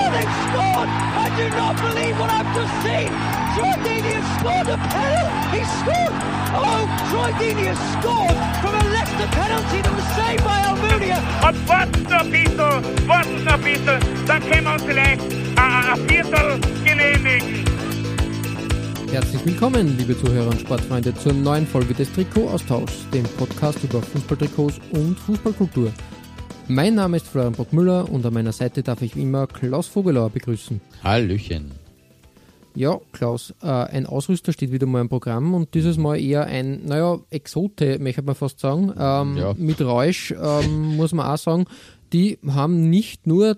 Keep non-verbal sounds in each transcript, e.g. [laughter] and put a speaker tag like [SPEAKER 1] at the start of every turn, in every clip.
[SPEAKER 1] Oh, they've scored! I do not believe what I've just seen! Troy Deeney has scored a penalty! He scored! Oh, Troy Deeney has scored from a Leicester penalty that was saved by Almunia!
[SPEAKER 2] Und warten noch ein bisschen, warten noch ein bisschen, dann können wir uns vielleicht ein Viertel genehmigen.
[SPEAKER 3] Herzlich willkommen, liebe Zuhörer und Sportfreunde, zur neuen Folge des Trikot-Austauschs, dem Podcast über Fußballtrikots und Fußballkultur. Mein Name ist Florian Brockmüller und an meiner Seite darf ich wie immer Klaus Vogelauer begrüßen.
[SPEAKER 4] Hallöchen.
[SPEAKER 3] Ja, Klaus, äh, ein Ausrüster steht wieder mal im Programm und dieses Mal eher ein, naja, Exote, möchte man fast sagen, ähm,
[SPEAKER 4] Ja.
[SPEAKER 3] mit Rausch, ähm, [laughs] muss man auch sagen. Die haben nicht nur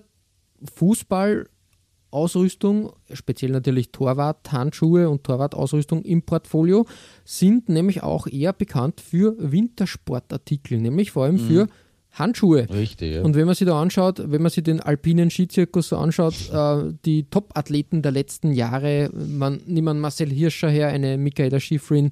[SPEAKER 3] Fußballausrüstung, speziell natürlich Torwart, Handschuhe und Torwartausrüstung im Portfolio, sind nämlich auch eher bekannt für Wintersportartikel, nämlich vor allem für Handschuhe.
[SPEAKER 4] Richtig, ja.
[SPEAKER 3] Und wenn man sich da anschaut, wenn man sich den alpinen Skizirkus so anschaut, äh, die Top-Athleten der letzten Jahre, man nimmt man Marcel Hirscher her, eine Michaela Schifrin,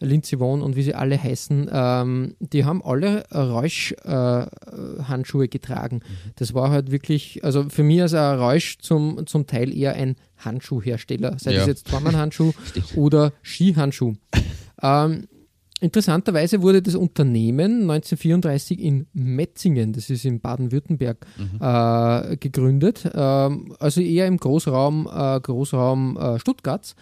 [SPEAKER 3] Lindsey Vonn und wie sie alle heißen, ähm, die haben alle Räusch-Handschuhe getragen. Das war halt wirklich, also für mich als ein Räusch zum, zum Teil eher ein Handschuhhersteller, sei
[SPEAKER 4] Ja.
[SPEAKER 3] das jetzt Tormann-Handschuh [laughs] oder Skihandschuh. ähm, Interessanterweise wurde das Unternehmen 1934 in Metzingen, das ist in Baden-Württemberg, äh, gegründet, ähm, also eher im Großraum, äh, Großraum äh, Stuttgarts.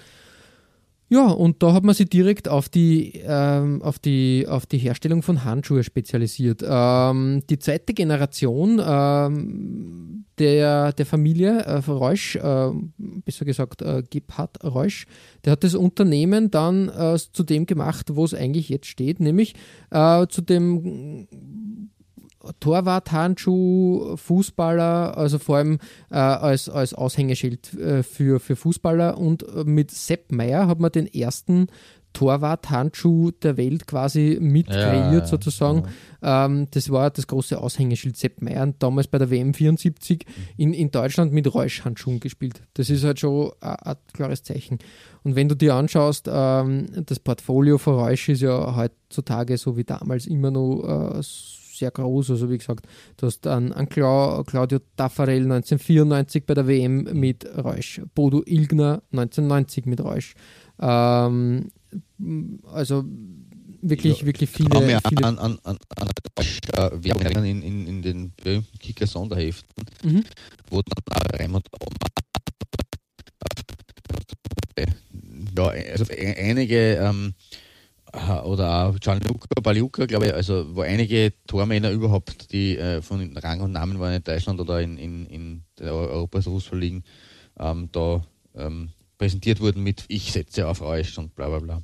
[SPEAKER 3] Ja, und da hat man sich direkt auf die, ähm, auf die, auf die Herstellung von Handschuhe spezialisiert. Ähm, die zweite Generation ähm, der, der Familie äh, Reusch, äh, besser gesagt äh, Gebhard Reusch, der hat das Unternehmen dann äh, zu dem gemacht, wo es eigentlich jetzt steht, nämlich äh, zu dem Torwart, Handschuh, Fußballer, also vor allem äh, als, als Aushängeschild äh, für, für Fußballer. Und äh, mit Sepp Meier hat man den ersten Torwart-Handschuh der Welt quasi mit
[SPEAKER 4] Ja,
[SPEAKER 3] kreiert,
[SPEAKER 4] ja,
[SPEAKER 3] sozusagen. Ähm, das war das große Aushängeschild Sepp Meier und damals bei der WM 74 in, in Deutschland mit Reusch-Handschuhen gespielt. Das ist halt schon ein, klares Zeichen. Und wenn du dir anschaust, ähm, das Portfolio von Reusch ist ja heutzutage so wie damals immer noch äh, sehr groß. Also wie gesagt, du hast einen, einen Clau, Claudio Taffarel 1994 bei der WM mit Reusch, Bodo Ilgner 1990 mit Reusch. Ähm, also wirklich,
[SPEAKER 4] Ja,
[SPEAKER 3] wirklich
[SPEAKER 4] Ich kann
[SPEAKER 3] viele,
[SPEAKER 4] mich
[SPEAKER 3] viele
[SPEAKER 4] an, an, an, an Werbung erinnern in, in, in den berühmten Kicker-Sonderheften,
[SPEAKER 3] Mhm.
[SPEAKER 4] wo dann Raimund ja, also einige ähm, äh, oder auch Gianluca Baliuca, glaube ich, also wo einige Tormänner überhaupt, die äh, von Rang und Namen waren in Deutschland oder in, in, in der Europas Fußballligen, ähm, da ähm, präsentiert wurden mit Ich setze auf Reusch und bla bla bla.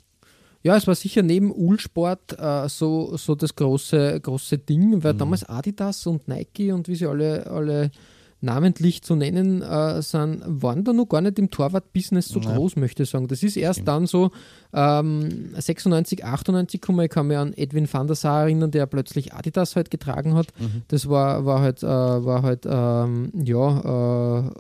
[SPEAKER 3] Ja, es war sicher neben Ulsport äh, so, so das große, große Ding,
[SPEAKER 4] Mhm.
[SPEAKER 3] weil damals Adidas und Nike und wie sie alle, alle namentlich zu nennen äh, sind, waren da noch gar nicht im Torwart-Business so
[SPEAKER 4] Nein.
[SPEAKER 3] groß, möchte ich sagen. Das ist erst dann so ähm, 96, 98 gekommen. Ich kann mich an Edwin van der Sar erinnern, der plötzlich Adidas halt getragen hat.
[SPEAKER 4] Mhm.
[SPEAKER 3] Das war, war halt, äh, war halt ähm, ja, äh,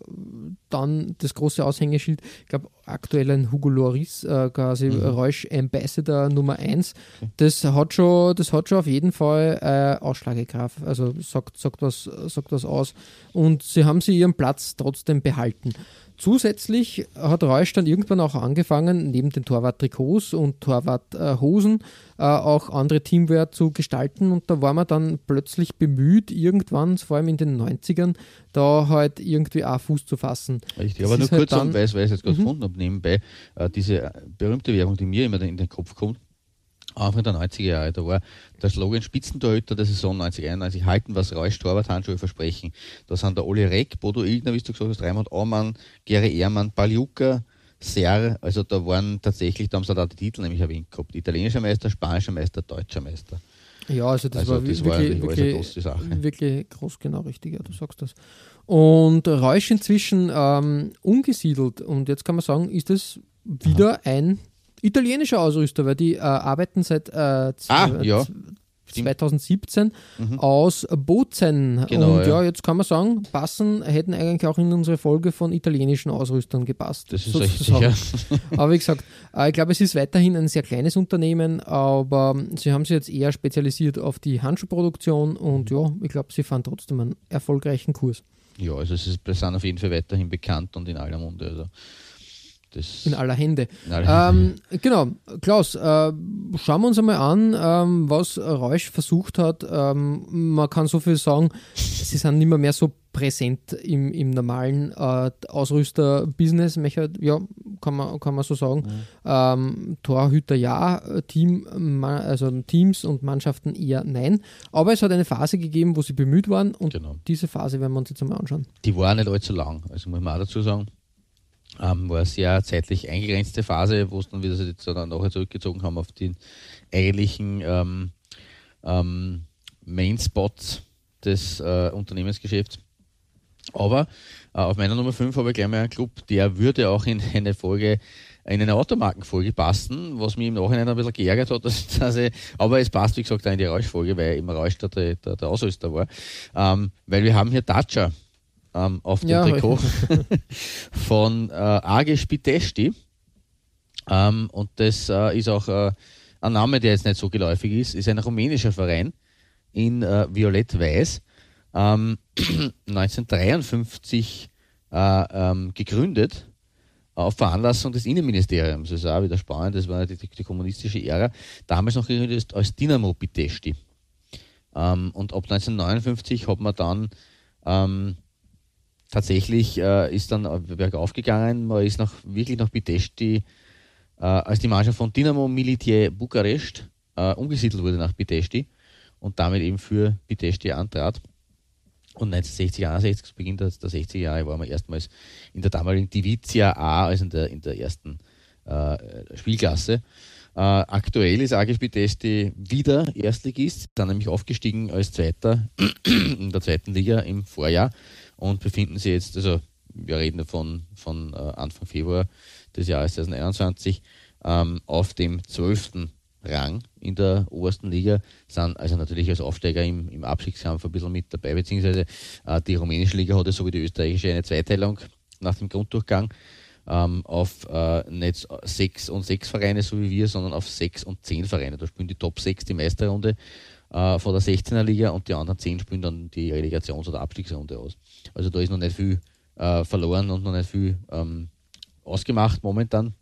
[SPEAKER 3] dann das große Aushängeschild. Ich glaube, aktuell ein Hugo Loris, äh, quasi
[SPEAKER 4] Mhm.
[SPEAKER 3] Reusch Ambassador Nummer 1. Das hat schon, das hat schon auf jeden Fall äh, Ausschlagekraft. Also sagt, sagt, was, sagt was aus. Und sie haben sie ihren Platz trotzdem behalten. Zusätzlich hat Reusch dann irgendwann auch angefangen, neben den Torwart-Trikots und Torwart-Hosen äh, auch andere Teamwear zu gestalten. Und da war man dann plötzlich bemüht, irgendwann, vor allem in den 90ern, da halt irgendwie auch Fuß zu fassen.
[SPEAKER 4] Richtig,
[SPEAKER 3] Das
[SPEAKER 4] aber nur
[SPEAKER 3] halt
[SPEAKER 4] kurz,
[SPEAKER 3] dann-
[SPEAKER 4] weil ich es jetzt gerade
[SPEAKER 3] Mhm.
[SPEAKER 4] gefunden habe, nebenbei, äh, diese berühmte Werbung, die mir immer in den Kopf kommt, Anfang der 90er Jahre, da war der Slogan Spitzentorhüter der Saison 90-91, halten was Reusch, Torwart-Handschuhe versprechen. Da sind der Oli Reck, Bodo Ilgner, wie du gesagt hast, Raimund Aumann, Gary Ehrmann, Baljuka, Serr, also da waren tatsächlich, da haben sie da die Titel nämlich erwähnt gehabt, italienischer Meister, spanischer Meister, deutscher Meister.
[SPEAKER 3] Ja, also das
[SPEAKER 4] Also
[SPEAKER 3] war
[SPEAKER 4] das
[SPEAKER 3] wirklich,
[SPEAKER 4] war
[SPEAKER 3] wirklich,
[SPEAKER 4] große Sache.
[SPEAKER 3] wirklich groß, genau richtig, ja, du sagst das. Und Reusch inzwischen ähm, umgesiedelt und jetzt kann man sagen, ist es wieder ein italienischer Ausrüster, weil die äh, arbeiten seit äh,
[SPEAKER 4] ah, ja.
[SPEAKER 3] 2017 mhm. aus Bozen. Genau, und ja, ja, jetzt kann man sagen, passen hätten eigentlich auch in unsere Folge von italienischen Ausrüstern gepasst.
[SPEAKER 4] Das ist sozusagen. richtig,
[SPEAKER 3] ja. [laughs] aber wie gesagt, äh, ich glaube, es ist weiterhin ein sehr kleines Unternehmen, aber sie haben sich jetzt eher spezialisiert auf die Handschuhproduktion und ja, ich glaube, sie fahren trotzdem einen erfolgreichen Kurs.
[SPEAKER 4] Ja, also es ist, sind auf jeden Fall weiterhin bekannt und in aller Munde. Also
[SPEAKER 3] das in aller Hände. In aller Hände. Ähm, genau, Klaus, äh, schauen wir uns einmal an, ähm, was Reusch versucht hat. Ähm, man kann so viel sagen, sie sind nicht mehr, mehr so präsent im, im normalen äh, Ausrüster-Business, ja, kann man, kann man so sagen. Mhm. Ähm, Torhüter ja, Team, also Teams und Mannschaften eher nein. Aber es hat eine Phase gegeben, wo sie bemüht waren und genau. diese Phase werden wir uns jetzt einmal anschauen.
[SPEAKER 4] Die war nicht allzu lang, also muss man auch dazu sagen. Ähm, war eine sehr zeitlich eingegrenzte Phase, wo es dann wieder jetzt dann nachher zurückgezogen haben auf den eigentlichen ähm, ähm, Mainspots des äh, Unternehmensgeschäfts. Aber äh, auf meiner Nummer 5 habe ich gleich mal einen Club, der würde auch in eine Folge, in eine Automarkenfolge passen, was mich im Nachhinein ein bisschen geärgert hat. Dass, [laughs] dass ich, aber es passt, wie gesagt, auch in die Rauschfolge, weil im Rausch der, der, der Ausrüster war. Ähm, weil wir haben hier Dacia ähm, auf dem ja, Trikot [laughs] von äh, Age Spitesti. Ähm, und das äh, ist auch äh, ein Name, der jetzt nicht so geläufig ist, ist ein rumänischer Verein in äh, Violett-Weiß. Ähm, [clears throat] 1953 äh, ähm, gegründet auf Veranlassung des Innenministeriums. Das ist auch wieder spannend, das war die, die kommunistische Ära. Damals noch gegründet als Dynamo Pitesti. Ähm, und ab 1959 hat man dann ähm, tatsächlich äh, ist dann bergauf gegangen. Man ist nach, wirklich nach Bitesti, äh, als die Mannschaft von Dynamo Militier Bukarest äh, umgesiedelt wurde nach Bitesti und damit eben für Bitesti antrat. Und 1960, 61, zu Beginn der, der 60er Jahre, waren wir erstmals in der damaligen Divizia A, also in der, in der ersten äh, Spielklasse. Äh, aktuell ist AG Bitesti wieder Erstligist, dann nämlich aufgestiegen als Zweiter in der zweiten Liga im Vorjahr und befinden sich jetzt, also wir reden von, von äh, Anfang Februar des Jahres 2021, ähm, auf dem 12. Rang in der obersten Liga, sind also natürlich als Aufsteiger im, im Abstiegskampf ein bisschen mit dabei, beziehungsweise äh, die rumänische Liga hatte so wie die österreichische eine Zweiteilung nach dem Grunddurchgang ähm, auf äh, nicht sechs und sechs Vereine, so wie wir, sondern auf sechs und zehn Vereine. Da spielen die Top 6 die Meisterrunde äh, von der 16er Liga und die anderen 10 spielen dann die Relegations- oder Abstiegsrunde aus. Also da ist noch nicht viel äh, verloren und noch nicht viel ähm, ausgemacht momentan.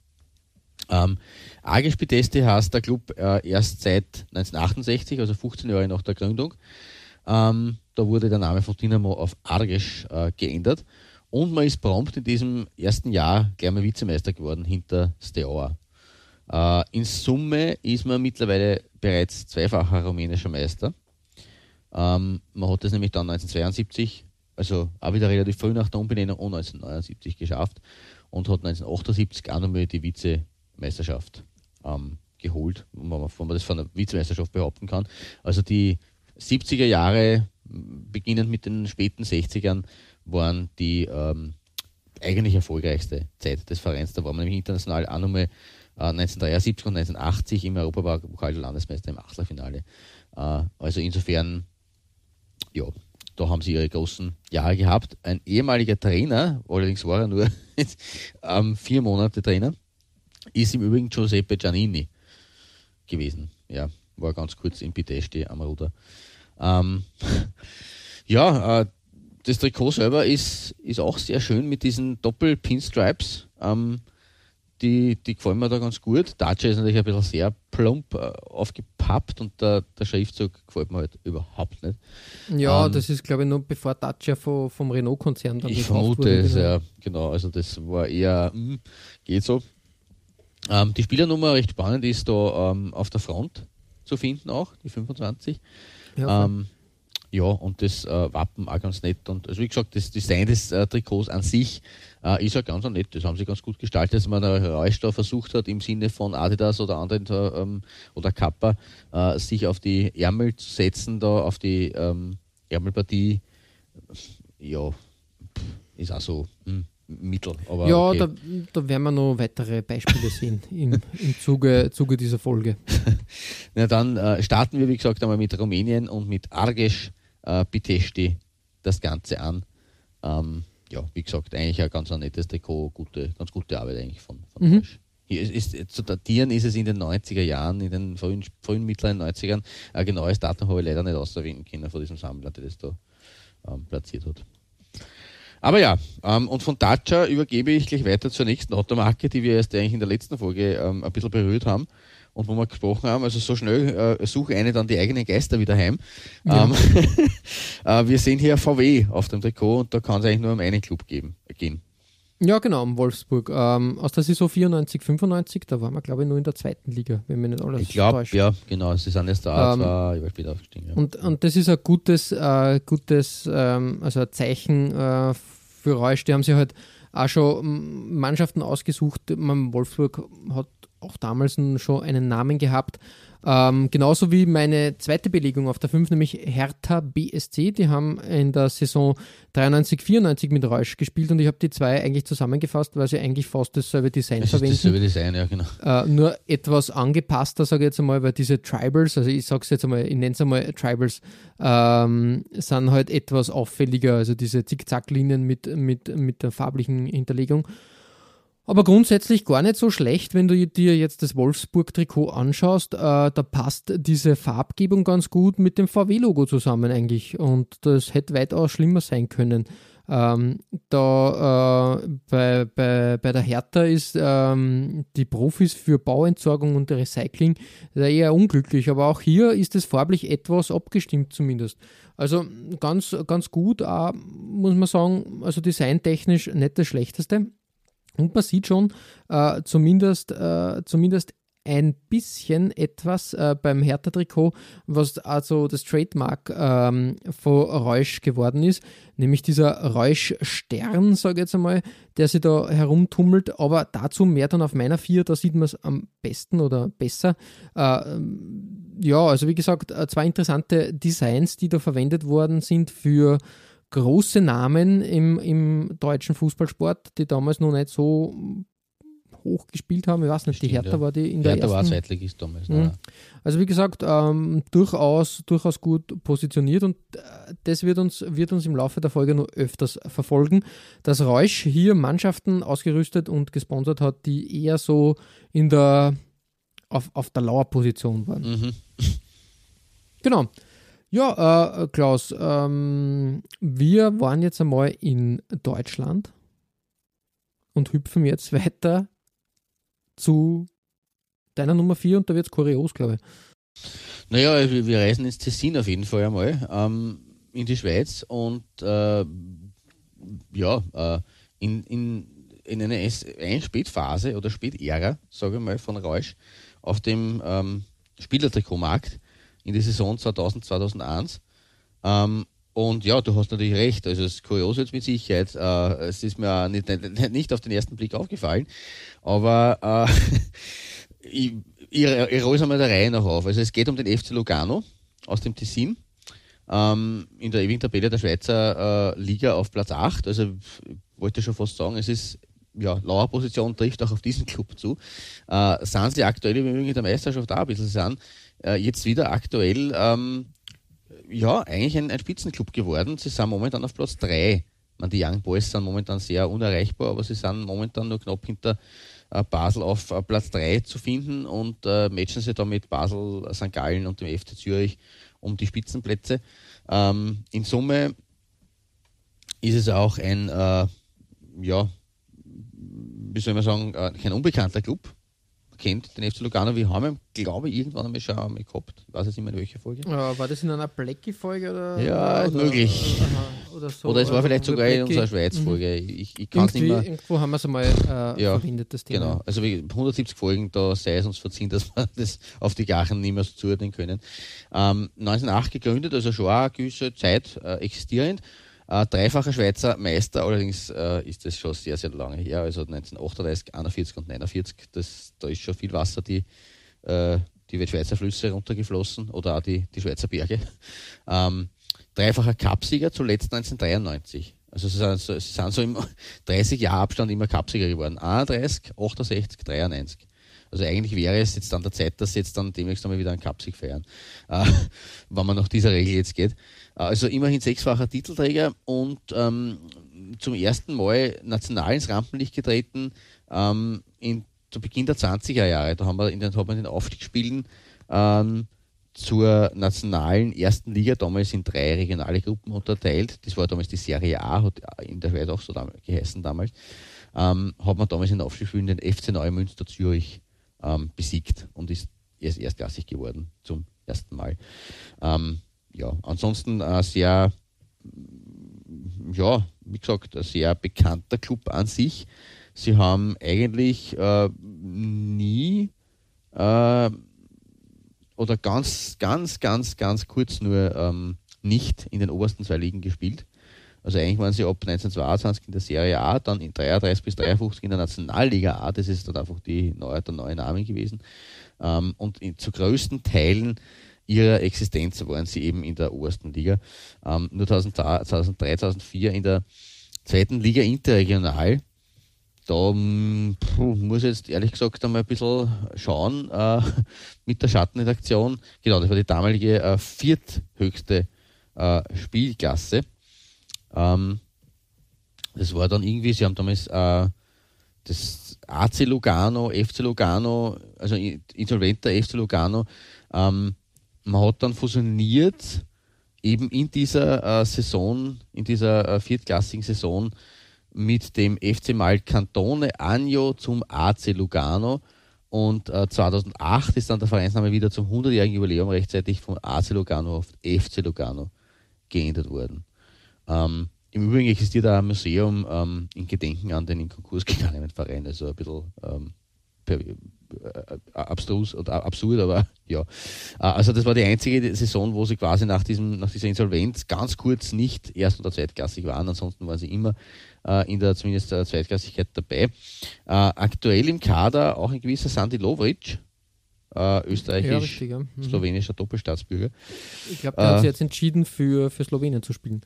[SPEAKER 4] Ähm, Arges Piteste heißt der Club äh, erst seit 1968, also 15 Jahre nach der Gründung. Ähm, da wurde der Name von Dynamo auf Arges äh, geändert und man ist prompt in diesem ersten Jahr gleich mal Vizemeister geworden hinter Steaua. Äh, in Summe ist man mittlerweile bereits zweifacher rumänischer Meister. Ähm, man hat das nämlich dann 1972, also auch wieder relativ früh nach der Umbenennung und 1979 geschafft und hat 1978 auch nochmal die Vizemeisterschaft ähm, geholt, wenn man, wenn man das von der Vizemeisterschaft behaupten kann. Also die 70er Jahre, beginnend mit den späten 60ern, waren die ähm, eigentlich erfolgreichste Zeit des Vereins. Da war man nämlich international auch nochmal 1973 äh, und 1980 im Europapokal Landesmeister im Achtelfinale. Äh, also insofern, ja, da haben sie ihre großen Jahre gehabt. Ein ehemaliger Trainer, allerdings war er nur [laughs] ähm, vier Monate Trainer, ist im Übrigen Giuseppe Giannini gewesen. Ja, war ganz kurz in Pitesti am Ruder. Ähm, [laughs] ja, äh, das Trikot selber ist, ist auch sehr schön mit diesen Doppel-Pinstripes. Ähm, die, die gefallen mir da ganz gut. Dacia ist natürlich ein bisschen sehr plump äh, aufgepappt und der, der Schriftzug gefällt mir halt überhaupt nicht.
[SPEAKER 3] Ja, ähm, das ist glaube ich nur bevor Dacia vom, vom Renault-Konzern
[SPEAKER 4] dann Ich vermute es, genau. ja, genau. Also das war eher, mh, hm, geht so. Ähm, die Spielernummer recht spannend ist da ähm, auf der Front zu finden auch, die 25. Ja, ja, und das äh, Wappen auch ganz nett. Und also wie gesagt, das Design des äh, Trikots an sich äh, ist ja ganz nett. Das haben sie ganz gut gestaltet, dass man da Reusch da versucht hat, im Sinne von Adidas oder anderen ähm, oder Kappa, äh, sich auf die Ärmel zu setzen, da auf die ähm, Ärmelpartie. Ja, ist auch so. Hm, Mittel. Aber
[SPEAKER 3] ja,
[SPEAKER 4] okay.
[SPEAKER 3] da, da werden wir noch weitere Beispiele sehen im, im Zuge, Zuge dieser Folge. [laughs]
[SPEAKER 4] Na, dann äh, starten wir, wie gesagt, einmal mit Rumänien und mit Argesch äh, Bitesti das Ganze an. Ähm, ja, wie gesagt, eigentlich ein ganz ein nettes Trikot, gute, ganz gute Arbeit eigentlich von, von
[SPEAKER 3] Mhm.
[SPEAKER 4] Hier ist, ist, zu datieren ist es in den 90er Jahren, in den frühen, frühen mittleren 90ern. Ein genaues Datum habe ich leider nicht auszuwählen können von diesem Sammler, der das da ähm, platziert hat. Aber ja, ähm, und von Dacia übergebe ich gleich weiter zur nächsten Automarke, die wir erst eigentlich in der letzten Folge ähm, ein bisschen berührt haben und wo wir gesprochen haben. Also so schnell äh, suche eine dann die eigenen Geister wieder heim.
[SPEAKER 3] Ja.
[SPEAKER 4] Ähm, [laughs] äh, wir sehen hier VW auf dem Trikot und da kann es eigentlich nur um einen Club geben, gehen.
[SPEAKER 3] Ja, genau, um Wolfsburg. Ähm, aus der Saison 94, 95, da waren wir, glaube ich, nur in der zweiten Liga, wenn mir nicht alles
[SPEAKER 4] Ich glaube, ja, genau, sie sind erst da,
[SPEAKER 3] Ähm,
[SPEAKER 4] zwei Jahre später aufgestiegen. Ja.
[SPEAKER 3] Und, und das ist ein gutes, äh, gutes ähm, also ein Zeichen äh, für Reusch. Die haben sich halt auch schon Mannschaften ausgesucht. Man, Wolfsburg hat auch damals schon einen Namen gehabt. Ähm, genauso wie meine zweite Belegung auf der 5, nämlich Hertha BSC. Die haben in der Saison 93, 94 mit Reusch gespielt und ich habe die zwei eigentlich zusammengefasst, weil sie eigentlich fast dasselbe Design
[SPEAKER 4] es ist
[SPEAKER 3] verwenden.
[SPEAKER 4] dasselbe Design, ja, genau.
[SPEAKER 3] Äh, nur etwas angepasster, sage ich jetzt einmal, weil diese Tribals, also ich sage es jetzt einmal, ich nenne es einmal Tribals, ähm, sind halt etwas auffälliger, also diese Zickzacklinien mit, mit, mit der farblichen Hinterlegung. Aber grundsätzlich gar nicht so schlecht, wenn du dir jetzt das Wolfsburg-Trikot anschaust. Äh, da passt diese Farbgebung ganz gut mit dem VW-Logo zusammen eigentlich. Und das hätte weitaus schlimmer sein können. Ähm, da äh, bei, bei, bei der Hertha ist ähm, die Profis für Bauentsorgung und Recycling eher unglücklich, aber auch hier ist es farblich etwas abgestimmt zumindest. Also ganz, ganz gut, äh, muss man sagen, also designtechnisch nicht das Schlechteste. Und man sieht schon äh, zumindest, äh, zumindest ein bisschen etwas äh, beim Hertha-Trikot, was also das Trademark ähm, von Reusch geworden ist, nämlich dieser Reusch-Stern, sage ich jetzt einmal, der sich da herumtummelt, aber dazu mehr dann auf meiner vier, da sieht man es am besten oder besser. Äh, ja, also wie gesagt, äh, zwei interessante Designs, die da verwendet worden sind für große Namen im, im deutschen Fußballsport, die damals noch nicht so hoch gespielt haben. Ich weiß nicht, die
[SPEAKER 4] Stimmt,
[SPEAKER 3] Hertha
[SPEAKER 4] ja.
[SPEAKER 3] war die in der
[SPEAKER 4] Hertha war
[SPEAKER 3] ersten.
[SPEAKER 4] Zweitligist damals.
[SPEAKER 3] Mhm. Also wie gesagt, ähm, durchaus, durchaus gut positioniert und äh, das wird uns, wird uns im Laufe der Folge noch öfters verfolgen, dass Reusch hier Mannschaften ausgerüstet und gesponsert hat, die eher so in der auf, auf der Lauerposition waren.
[SPEAKER 4] Mhm.
[SPEAKER 3] Genau. Ja, äh, Klaus, ähm, wir waren jetzt einmal in Deutschland und hüpfen jetzt [laughs] weiter zu deiner Nummer 4 und da wird es kurios, glaube ich.
[SPEAKER 4] Naja, wir, reisen ins Tessin auf jeden Fall einmal, ähm, in die Schweiz und äh, ja, äh, in, in, in eine, eine Spätphase oder Spätära, sage ich mal, von Reusch auf dem ähm, Spielertrikotmarkt in der Saison 2000, 2001. Ähm, und ja, du hast natürlich recht. Also das Kurios jetzt mit Sicherheit. Äh, es ist mir nicht, nicht, auf den ersten Blick aufgefallen. Aber äh, [laughs] ich, ich, ich roll es einmal der Reihe nach auf. Also es geht um den FC Lugano aus dem Tessin. Ähm, in der ewigen Tabelle der Schweizer äh, Liga auf Platz 8. Also ich wollte schon fast sagen, es ist ja, lauer Position trifft auch auf diesen Club zu. Äh, sind sie aktuell im Übrigen in der Meisterschaft auch ein bisschen sind. Äh, jetzt wieder aktuell ähm, ja, eigentlich ein, ein Spitzenclub geworden. Sie sind momentan auf Platz 3. Man, die Young Boys sind momentan sehr unerreichbar, aber sie sind momentan nur knapp hinter äh, Basel auf äh, Platz 3 zu finden und äh, matchen sie da mit Basel, St. Gallen und dem FC Zürich um die Spitzenplätze. Ähm, in Summe ist es auch ein, äh, ja, wie soll man sagen, äh, kein unbekannter Club. Kennt den FC Lugano. Wir haben ihn, glaube ich, irgendwann einmal schon einmal gehabt. Ich weiß jetzt nicht mehr in welcher Folge.
[SPEAKER 3] Äh, war das in einer Blackie-Folge? Oder,
[SPEAKER 4] Ja,
[SPEAKER 3] oder,
[SPEAKER 4] möglich.
[SPEAKER 3] Oder, so.
[SPEAKER 4] Oder es war vielleicht sogar in unserer Schweiz-Folge. Ich, ich kann es nicht mehr.
[SPEAKER 3] irgendwo haben wir es einmal äh,
[SPEAKER 4] Ja,
[SPEAKER 3] verwendet, das Thema.
[SPEAKER 4] Genau, also wie 170 Folgen, da sei es uns verziehen, dass wir [laughs] das auf die Gachen nicht mehr so zuordnen können. Ähm, 1908 gegründet, also schon eine gewisse Zeit äh, existierend. Äh, dreifacher Schweizer Meister, allerdings äh, ist das schon sehr, sehr lange her, also 1938, 41 und 49. Das, da ist schon viel Wasser die, äh, die Schweizer Flüsse runtergeflossen oder auch die, die Schweizer Berge. [laughs] Ähm, dreifacher Cupsieger, zuletzt 1993. Also sie sind, so, sie sind so im [laughs] 30 Jahr Abstand immer Cupsieger geworden. 31, 68, 93. Also eigentlich wäre es jetzt dann der Zeit, dass sie jetzt dann demnächst einmal wieder einen Cupsieg feiern, äh, [laughs] wenn man nach dieser Regel jetzt geht. Also immerhin sechsfacher Titelträger und ähm, zum ersten Mal national ins Rampenlicht getreten ähm, in, zu Beginn der 20er Jahre. Da haben wir in den, wir in den Aufstiegsspielen ähm, zur nationalen ersten Liga damals in drei regionale Gruppen unterteilt. Das war damals die Serie A, hat in der Schweiz auch so damals, geheißen damals. Ähm, hat man damals in den Aufstiegsspielen den FC Neumünster Zürich ähm, besiegt und ist erst erstklassig geworden zum ersten Mal. Ähm, ja, ansonsten äh, sehr, ja, wie gesagt, ein sehr bekannter Club an sich. Sie haben eigentlich äh, nie äh, oder ganz, ganz, ganz, ganz kurz nur ähm, nicht in den obersten zwei Ligen gespielt. Also eigentlich waren sie ab 1922 in der Serie A, dann in 33 bis 53 in der Nationalliga A, das ist dann einfach die der neue Name gewesen. Ähm, und in, zu größten Teilen ihrer Existenz waren sie eben in der obersten Liga. Ähm, nur 2003, 2004 in der zweiten Liga interregional da hm, puh, muss ich jetzt ehrlich gesagt einmal ein bisschen schauen äh, [laughs] mit der Schattenredaktion. Genau, das war die damalige äh, vierthöchste äh, Spielklasse. Ähm, das war dann irgendwie, sie haben damals äh, das AC Lugano, FC Lugano, also insolventer FC Lugano, ähm, man hat dann fusioniert eben in dieser äh, Saison, in dieser äh, viertklassigen Saison mit dem FC Malcantone Agno zum AC Lugano. Und äh, 2008 ist dann der Vereinsname wieder zum 100-jährigen Jubiläum rechtzeitig von AC Lugano auf FC Lugano geändert worden. Ähm, Im Übrigen existiert auch ein Museum ähm, in Gedenken an den in Konkurs gegangenen Verein, also ein bisschen ähm, äh, abstrus oder absurd, aber ja. Äh, also das war die einzige Saison, wo sie quasi nach, diesem, nach dieser Insolvenz ganz kurz nicht erst- oder zweitklassig waren. Ansonsten waren sie immer äh, in der zumindest der Zweitklassigkeit dabei. Äh, aktuell im Kader auch ein gewisser Sandy Lovric, äh, österreichisch-slowenischer ja, mhm. Doppelstaatsbürger.
[SPEAKER 3] Ich glaube, der hat sich jetzt entschieden, für, für Slowenien zu spielen.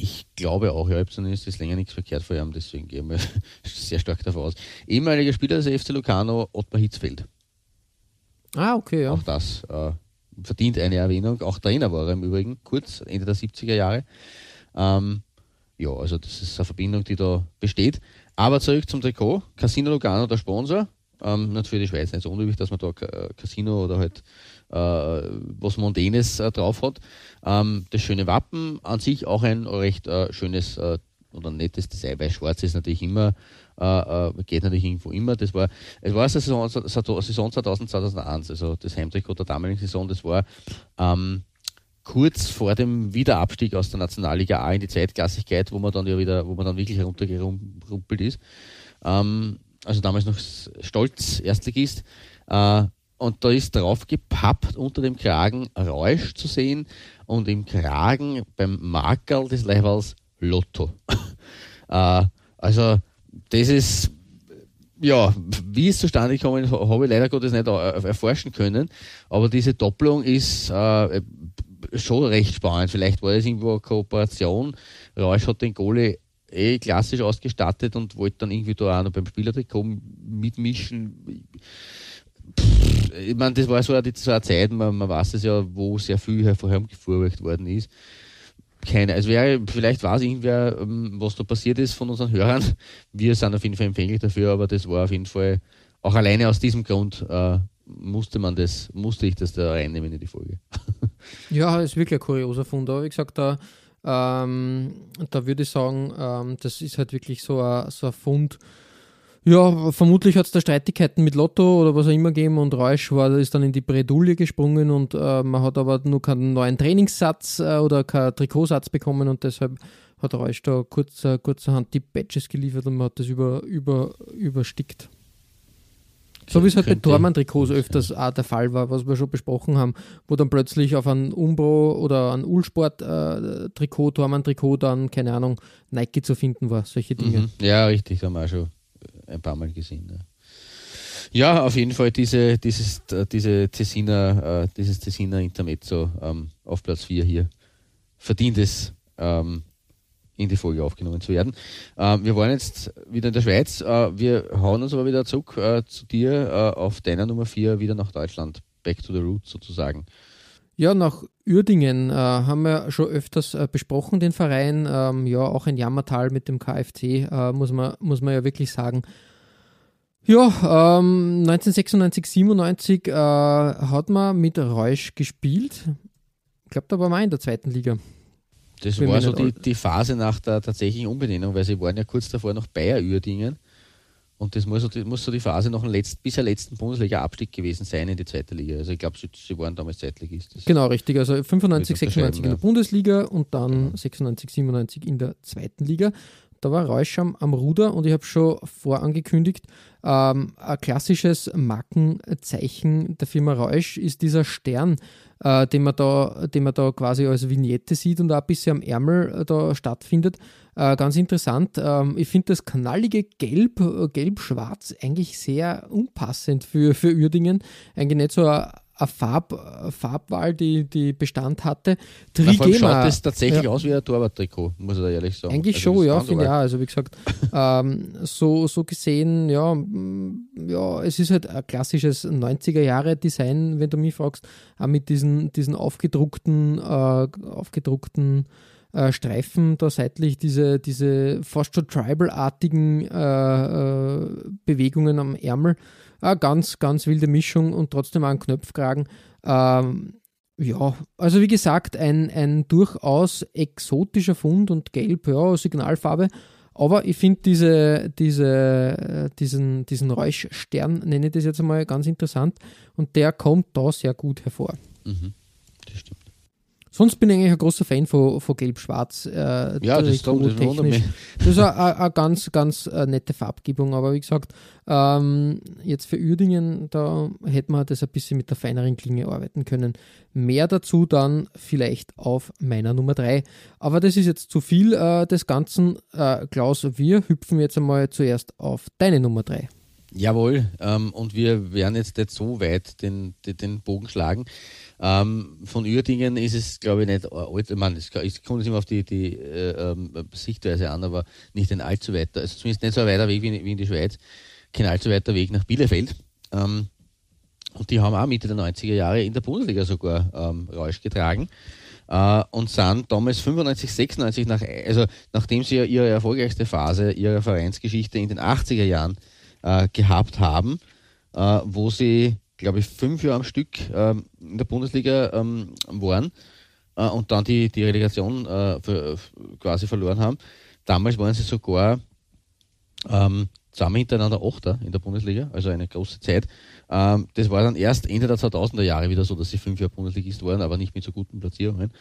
[SPEAKER 4] Ich glaube auch, ja, ich habe zumindest das länger nichts verkehrt vor ihm, deswegen gehe ich [laughs] sehr stark davon aus. Ehemaliger Spieler des FC Lucano, Ottmar Hitzfeld.
[SPEAKER 3] Ah, okay, ja.
[SPEAKER 4] Auch das äh, verdient eine Erwähnung. Auch Trainer war er im Übrigen, kurz, Ende der 70er Jahre. Ähm, ja, also das ist eine Verbindung, die da besteht. Aber zurück zum Trikot. Casino Lugano, der Sponsor. Ähm, natürlich für die Schweiz nicht so unüblich, dass man da äh, Casino oder halt was Mondänes äh, drauf hat. Ähm, das schöne Wappen an sich auch ein recht äh, schönes äh, oder nettes Design, weil schwarz ist natürlich immer, äh, geht natürlich irgendwo immer. Das war, es war Saison, Saison 2000, 2001, also das Heimtrikot der damaligen Saison, das war ähm, kurz vor dem Wiederabstieg aus der Nationalliga A in die Zeitklassigkeit, wo man dann ja wieder, wo man dann wirklich heruntergerumpelt ist. Ähm, also damals noch stolz Erstligist. Äh, und da ist drauf gepappt unter dem Kragen Räusch zu sehen und im Kragen beim Makel des Levels Lotto. [laughs] äh, also das ist ja, wie es zustande gekommen habe ich leider Gottes nicht erforschen können. Aber diese Doppelung ist äh, schon recht spannend. Vielleicht war das irgendwo eine Kooperation. Rausch hat den Goalie eh klassisch ausgestattet und wollte dann irgendwie da auch noch beim Spielertrikot mitmischen. Pff, ich meine, das war so eine, so eine Zeit, man, man weiß es ja, wo sehr viel hervorgefuhrwerkt worden ist. Keine, also wäre, vielleicht weiß irgendwer, ähm, was da passiert ist von unseren Hörern. Wir sind auf jeden Fall empfänglich dafür, aber das war auf jeden Fall auch alleine aus diesem Grund äh, musste man das, musste ich das da reinnehmen in die Folge. [laughs]
[SPEAKER 3] ja, ist wirklich ein kurioser Fund, aber wie gesagt, da, ähm, da würde ich sagen, ähm, das ist halt wirklich so ein, so ein Fund. Ja, vermutlich hat es da Streitigkeiten mit Lotto oder was auch immer gegeben und Reusch war, ist dann in die Bredouille gesprungen und äh, man hat aber nur keinen neuen Trainingssatz äh, oder keinen Trikotsatz bekommen und deshalb hat Reusch da kurz, äh, kurzerhand die Badges geliefert und man hat das über, über, überstickt. So wie es halt bei Tormann-Trikots öfters auch der Fall war, was wir schon besprochen haben, wo dann plötzlich auf ein Umbro oder ein Ulsport-Trikot, Tormann-Trikot dann, keine Ahnung, Nike zu finden war, solche Dinge.
[SPEAKER 4] Mhm. Ja, richtig, haben wir auch schon ein paar Mal gesehen. Ja. Ja, auf jeden Fall diese, dieses, diese Tessiner, äh, dieses Tessiner Intermezzo ähm, auf Platz 4 hier. Verdientes, ähm, in die Folge aufgenommen zu werden. Äh, wir waren jetzt wieder in der Schweiz. Äh, wir hauen uns aber wieder zurück äh, zu dir äh, auf deiner Nummer 4 wieder nach Deutschland. Back to the roots sozusagen.
[SPEAKER 3] Ja, nach Uerdingen äh, haben wir schon öfters äh, besprochen, den Verein. Ähm, ja, auch ein Jammertal mit dem KFC, äh, muss, man, muss man ja wirklich sagen. Ja, ähm, 1996, 97 äh, hat man mit Reusch gespielt. Ich glaube, da war man in der zweiten Liga.
[SPEAKER 4] Das war so die, die, Phase nach der tatsächlichen Umbenennung, weil sie waren ja kurz davor noch Bayer Uerdingen. Und das muss so, die, muss so die Phase noch ein letzt, bisher letzten Bundesliga-Abstieg gewesen sein in die zweite Liga. Also ich glaube, sie, sie, waren damals Zweitligist.
[SPEAKER 3] Genau, richtig. Also 95, 96 in der Bundesliga und dann genau. 96, 97 in der zweiten Liga. Da war Reusch am, Ruder und ich habe schon vorangekündigt, ähm, ein klassisches Markenzeichen der Firma Reusch ist dieser Stern, äh, den, man da, den man da quasi als Vignette sieht und auch ein bisschen am Ärmel äh, da stattfindet. Äh, ganz interessant. Ähm, ich finde das knallige Gelb, äh, Gelb-Schwarz eigentlich sehr unpassend für, für Uerdingen. Eigentlich nicht so ein eine Farb, Farbwahl, die, die Bestand hatte.
[SPEAKER 4] Trigema. schaut das tatsächlich ja. aus wie ein Torwarttrikot, muss ich da ehrlich sagen.
[SPEAKER 3] Eigentlich also schon, ja, finde ich auch. Also wie gesagt, [laughs] ähm, so, so gesehen, ja, ja, es ist halt ein klassisches 90er-Jahre-Design, wenn du mich fragst, auch mit diesen, diesen aufgedruckten, äh, aufgedruckten äh, Streifen da seitlich, diese, diese fast schon tribal-artigen äh, äh Bewegungen am Ärmel. Eine ganz, ganz wilde Mischung und trotzdem auch ein Knöpfkragen. Ähm, ja, also wie gesagt, ein, ein durchaus exotischer Fund und gelb, ja, Signalfarbe. Aber ich finde diese, diese, diesen, diesen Räuschstern, nenne ich das jetzt einmal ganz interessant, und der kommt da sehr gut hervor. Mhm, das stimmt. Sonst bin ich eigentlich ein großer Fan von, von Gelb-Schwarz. Äh,
[SPEAKER 4] ja, das, kommt, das,
[SPEAKER 3] das ist eine ganz, ganz äh, nette Farbgebung. Aber wie gesagt, ähm, jetzt für Uerdingen, da hätte man das ein bisschen mit der feineren Klinge arbeiten können. Mehr dazu dann vielleicht auf meiner Nummer 3. Aber das ist jetzt zu viel äh, des Ganzen. Äh, Klaus, wir hüpfen jetzt einmal zuerst auf deine Nummer 3.
[SPEAKER 4] Jawohl, ähm, und wir werden jetzt nicht so weit den, den, den Bogen schlagen. Ähm, von Uerdingen ist es, glaube ich, nicht alt. Meine, es, es kommt immer auf die, die äh, ähm, Sichtweise an, aber nicht ein allzu weiter, also zumindest nicht so ein weiter Weg wie in, wie in die Schweiz, kein allzu weiter Weg nach Bielefeld. Ähm, und die haben auch Mitte der 90er Jahre in der Bundesliga sogar ähm, Rausch getragen. Uh, und sind damals 95, 96, nach, also nachdem sie ja ihre erfolgreichste Phase ihrer Vereinsgeschichte in den 80er Jahren uh, gehabt haben, uh, wo sie glaube ich, fünf Jahre am Stück ähm, in der Bundesliga ähm, waren äh, und dann die, die Relegation äh, für, quasi verloren haben. Damals waren sie sogar ähm, zusammen hintereinander Achter in der Bundesliga, also eine große Zeit. Ähm, das war dann erst Ende der 2000er Jahre wieder so, dass sie fünf Jahre Bundesligist waren, aber nicht mit so guten Platzierungen.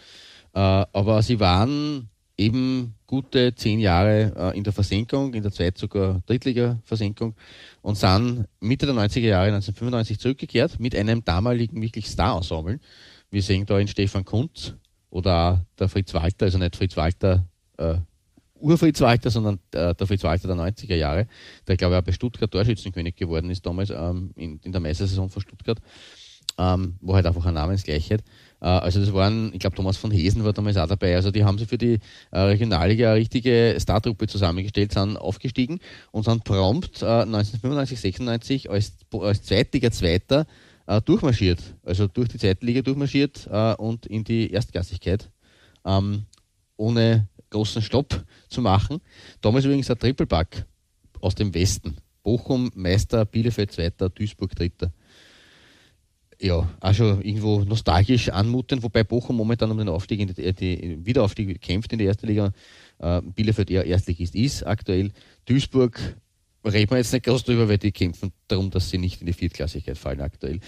[SPEAKER 4] Äh, aber sie waren eben gute zehn Jahre äh, in der Versenkung, in der Zeit sogar Drittliga-Versenkung und sind Mitte der 90er Jahre 1995 zurückgekehrt mit einem damaligen wirklich Star-Ensemble. Wir sehen da in Stefan Kuntz oder der Fritz Walter, also nicht Fritz Walter, äh, Urfritz Walter, sondern äh, der Fritz Walter der 90er Jahre, der glaube ich auch bei Stuttgart Torschützenkönig geworden ist damals ähm, in, in der Meistersaison von Stuttgart, ähm, wo halt einfach eine Namensgleichheit. Äh, also das waren, ich glaube, Thomas von Hesen war damals auch dabei. Also die haben sich für die äh, Regionalliga eine richtige Startruppe zusammengestellt, sind aufgestiegen und sind prompt 1995, äh, 96 als, als Zweitliga Zweiter durchmarschiert. Also durch die Zweitliga durchmarschiert und in die Erstklassigkeit. Ähm, ohne großen Stopp zu machen. Damals übrigens ein Triple-Pack aus dem Westen. Bochum Meister, Bielefeld Zweiter, Duisburg Dritter ja, auch schon irgendwo nostalgisch anmuten, wobei Bochum momentan um den Aufstieg, in die, die Wiederaufstieg kämpft in der ersten Liga. Äh, Bielefeld eher Erstligist ist aktuell. Duisburg reden wir jetzt nicht groß drüber, weil die kämpfen darum, dass sie nicht in die Viertklassigkeit fallen aktuell.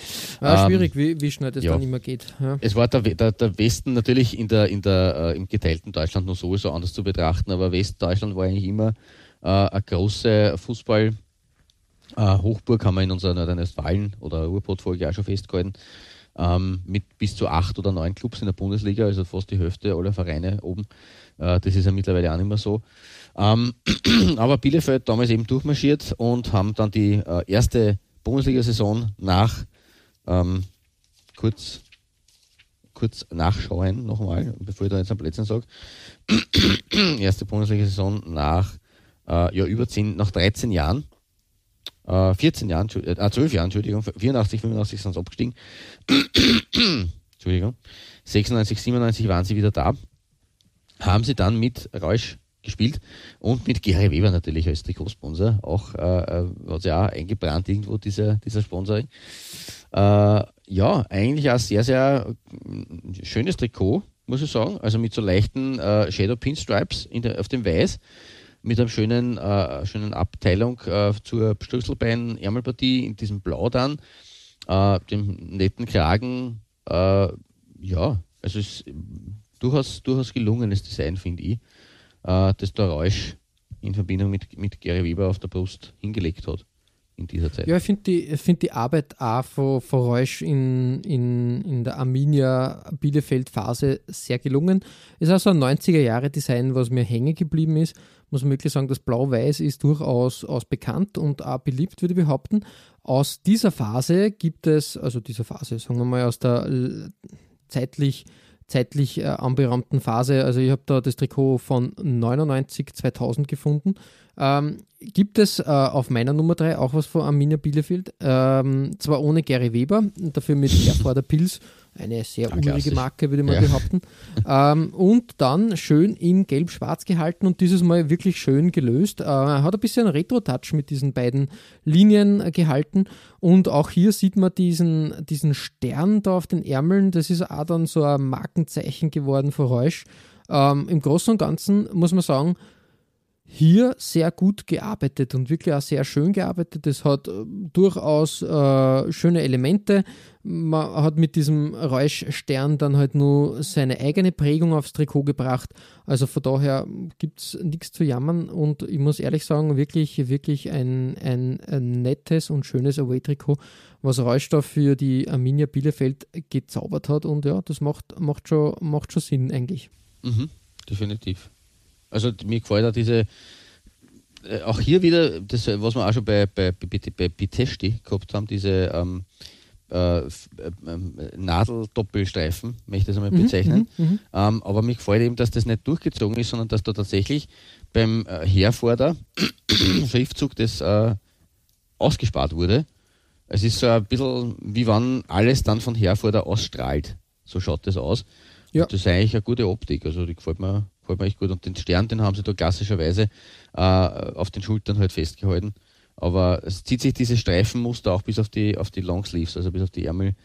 [SPEAKER 3] Ja, ähm, schwierig, wie, wie schnell das ja. dann immer geht. Ja.
[SPEAKER 4] Es war der, der, der, Westen natürlich in der, in der, äh, im geteilten Deutschland noch sowieso anders zu betrachten, aber Westdeutschland war eigentlich immer äh, eine große Fußball- äh, Hochburg haben wir in unserer Nordrhein-Westfalen oder Ruhrpott-Folge auch schon festgehalten. Ähm, mit bis zu acht oder neun Clubs in der Bundesliga, also fast die Hälfte aller Vereine oben. Äh, das ist ja mittlerweile auch nicht mehr so. Ähm, [clears throat] aber Bielefeld damals eben durchmarschiert und haben dann die äh, erste Bundesliga-Saison nach ähm, kurz kurz nachschauen, nochmal, bevor ich da jetzt am Plätzchen sage. [clears throat] Erste Bundesliga-Saison nach, äh, ja, über 10, nach 13 Jahren. 14 äh, Jahren, äh, 12 Jahren, Entschuldigung, 84, 85 sind sie abgestiegen. [coughs] Entschuldigung. 96, 97 waren sie wieder da. Haben sie dann mit Reusch gespielt und mit Gary Weber natürlich als Trikotsponsor. Auch äh, äh hat sich auch eingebrannt irgendwo dieser, dieser Sponsoring. Äh, ja, eigentlich ein sehr, sehr äh, schönes Trikot, muss ich sagen. Also mit so leichten äh, Shadow Pinstripes in der, auf dem Weiß, mit einer schönen, äh, schönen Abteilung äh, zur Schlüsselbein-Ärmelpartie in diesem Blau dann, äh, dem netten Kragen. Äh, ja, also es ist durchaus, durchaus gelungenes Design, finde ich, äh, das der Rausch in Verbindung mit, mit Gary Weber auf der Brust hingelegt hat in dieser Zeit.
[SPEAKER 3] Ja, ich finde die, find die Arbeit auch von, von Reusch in, in, in der Arminia Bielefeld-Phase sehr gelungen. Ist auch so ein 90er-Jahre-Design, was mir hängen geblieben ist. Muss man wirklich sagen, das Blau-Weiß ist durchaus aus bekannt und auch beliebt, würde ich behaupten. Aus dieser Phase gibt es, also dieser Phase, sagen wir mal, aus der zeitlich zeitlich äh, anberaumten Phase. Also ich habe da das Trikot von 99, 2000 gefunden. Ähm, gibt es äh, auf meiner Nummer 3 auch was von Arminia Bielefeld? Ähm, zwar ohne Gary Weber, dafür mit [laughs] Herforder Pils, eine sehr ja, urige Marke, würde ich mal ja. behaupten. ähm, und dann schön in gelb-schwarz gehalten und dieses Mal wirklich schön gelöst. Äh, hat ein bisschen Retro-Touch mit diesen beiden Linien äh, gehalten. Und auch hier sieht man diesen, diesen Stern da auf den Ärmeln. Das ist auch dann so ein Markenzeichen geworden für Reusch. Ähm, Im Großen und Ganzen muss man sagen, hier sehr gut gearbeitet und wirklich auch sehr schön gearbeitet. Es hat äh, durchaus äh, schöne Elemente. Man hat mit diesem Räuschstern dann halt nur seine eigene Prägung aufs Trikot gebracht. Also von daher gibt es nichts zu jammern und ich muss ehrlich sagen, wirklich, wirklich ein, ein, ein nettes und schönes Away-Trikot, was Räuschstoff für die Arminia Bielefeld gezaubert hat und ja, das macht, macht, schon, macht schon Sinn eigentlich.
[SPEAKER 4] Mhm, definitiv. Also mir gefällt auch diese, äh, auch hier wieder, das, was wir auch schon bei, bei, bei, bei Bitesti gehabt haben, diese ähm, äh, äh, Nadeldoppelstreifen, möchte ich das einmal mhm, bezeichnen. Mhm, mhm, ähm, aber mir gefällt eben, dass das nicht durchgezogen ist, sondern dass da tatsächlich beim äh, Herforder [coughs] Schriftzug das äh, ausgespart wurde. Es ist so ein bisschen, wie wenn alles dann von Herforder ausstrahlt. So schaut das aus. Ja. Und das ist eigentlich eine gute Optik. Also die gefällt mir gefällt mir echt gut. Und den Stern, den haben sie da klassischerweise äh, auf den Schultern halt festgehalten. Aber es zieht sich dieses Streifenmuster auch bis auf die, auf die Longsleeves, also bis auf die Ärmel